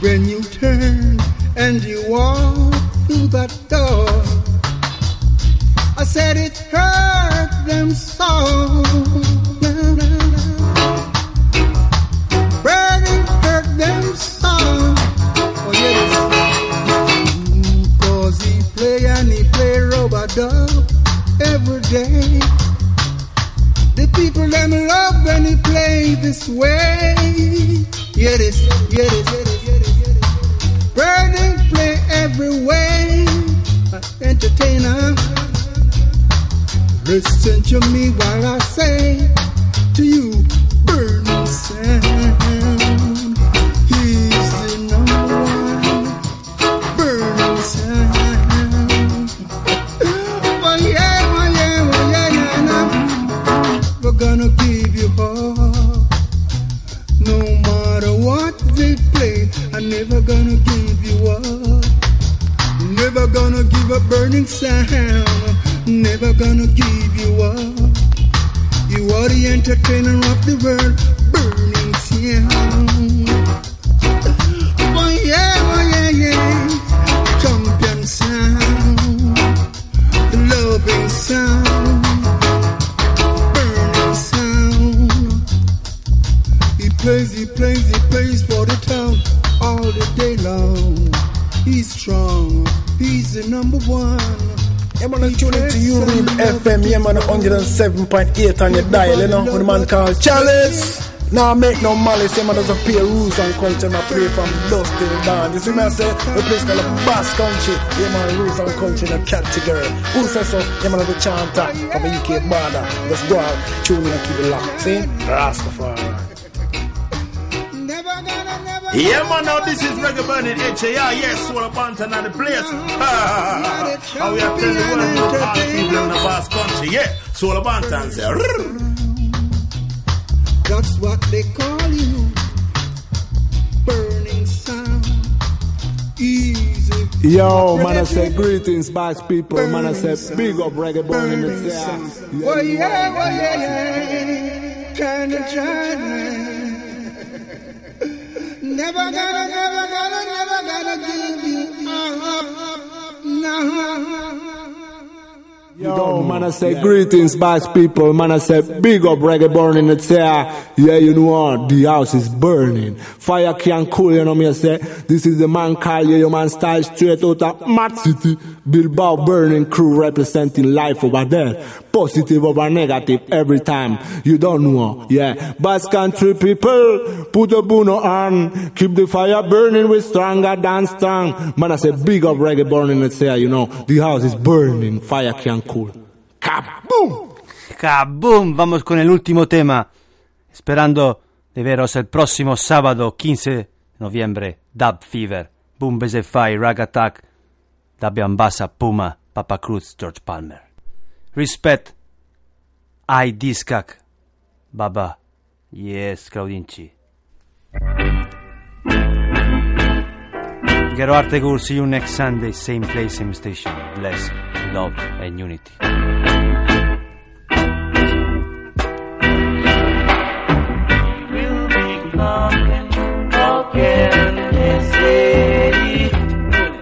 when you turn and you walk through that door. I said it hurt them. Burning hurt them song. Oh he play and he play dub every day. The people them love when he play this way. Yeah, yeah, this, yeah, this, Burning play every way. Uh, Entertainer. Listen to me while I say to you, burning sound. He's the number one burning sound. Oh yeah, oh yeah, oh yeah, yeah, yeah. We're gonna give you all. No matter what they play, I'm never gonna give. Never gonna give a burning sound. Never gonna give you up. You are the entertainer of the world. Burning sound. Oh yeah, oh yeah, yeah. Champion sound. Loving sound. Burning sound. He plays, he plays, he plays for the town all the day long. He's strong, he's the number one. Yeah, man, tuning to you, Real FM. Yeah, man, 107.8 on your dial, you know, with a man called Chalice. Now, make no malice, yeah, man, there's a pair rules and culture, I play from dusk till dawn. You see me, I say, the place called the Basque Country. Yeah, man, rules and culture in a category. Who says so? Yeah, man, the chanter from the UK border. Let's go out, tune in and keep it locked. See? Rastafari. Yeah, man, now this is Reggae Burning HAR. Yes, Soul Bantan and the place. How we are telling the world about all the people in the vast country. Yeah, Soul Bantan say, "Rrrr." That's what they call you. Burning sound. Easy. Yo, man, I say greetings, bass people. Man, I say big up reggae burning it's there. Oh yeah, oh yeah, yeah. China, China. Never gonna, never gonna, never gonna give you up. No. Yo, man, I say greetings, bass people. Man, I say big up reggae burning it's there. Yeah, you know what? The house is burning. Fire can cool, you know me, I say. This is the man called you, your man style straight out of Mad City. Bilbao burning crew representing life over there. Positive over negative every time. You don't know. Yeah. Basque country people, put a buno on. Keep the fire burning with stronger than strong. Man, I say big up reggae burning it's there, you know. The house is burning. Fire can cool. Kaboom! Kaboom! Vamos con el último tema. Esperando de veros el próximo sábado 15 de noviembre. Dub Fever. Boom Bezefai, Rag Attack. Ambassa, Puma, Papa Cruz, George Palmer. Respect. I Discac. Baba. Yes, Claudinci. Gero Artegur, see you next Sunday, same place, same station. Bless, love, and unity. Again, they say he will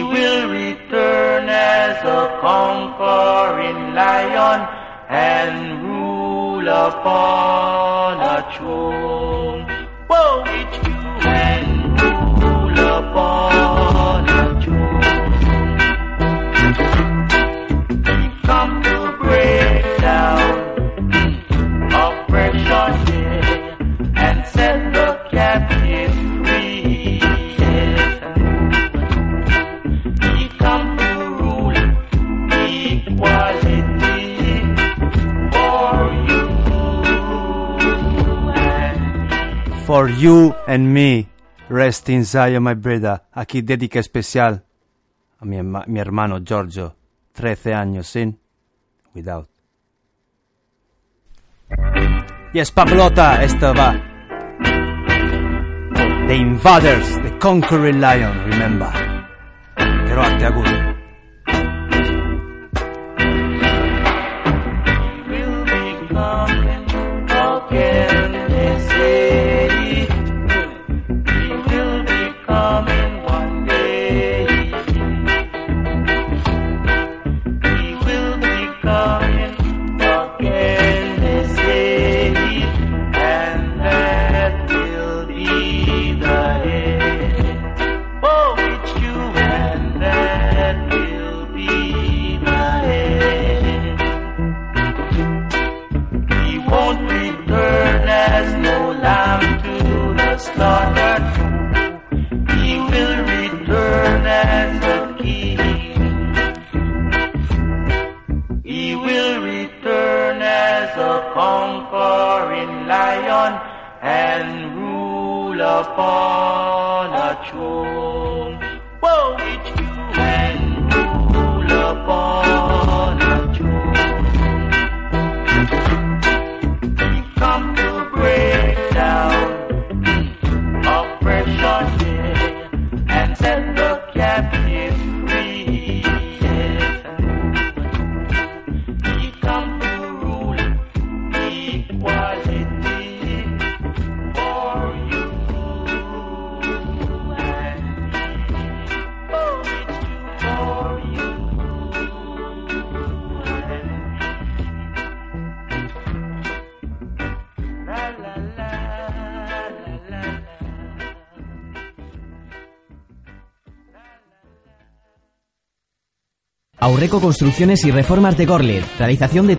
He will return as a conquering lion and rule upon You and Me, Rest in Zion, My brother. Aquí dedica especial a mi, mi hermano Giorgio, 13 años sin Without. Yes, paplota Pablota, esto va. The Invaders, The Conquering Lion, remember. Pero arte agudo. Yeah. apart. Aureco Construcciones y Reformas de Gorlet. Realización de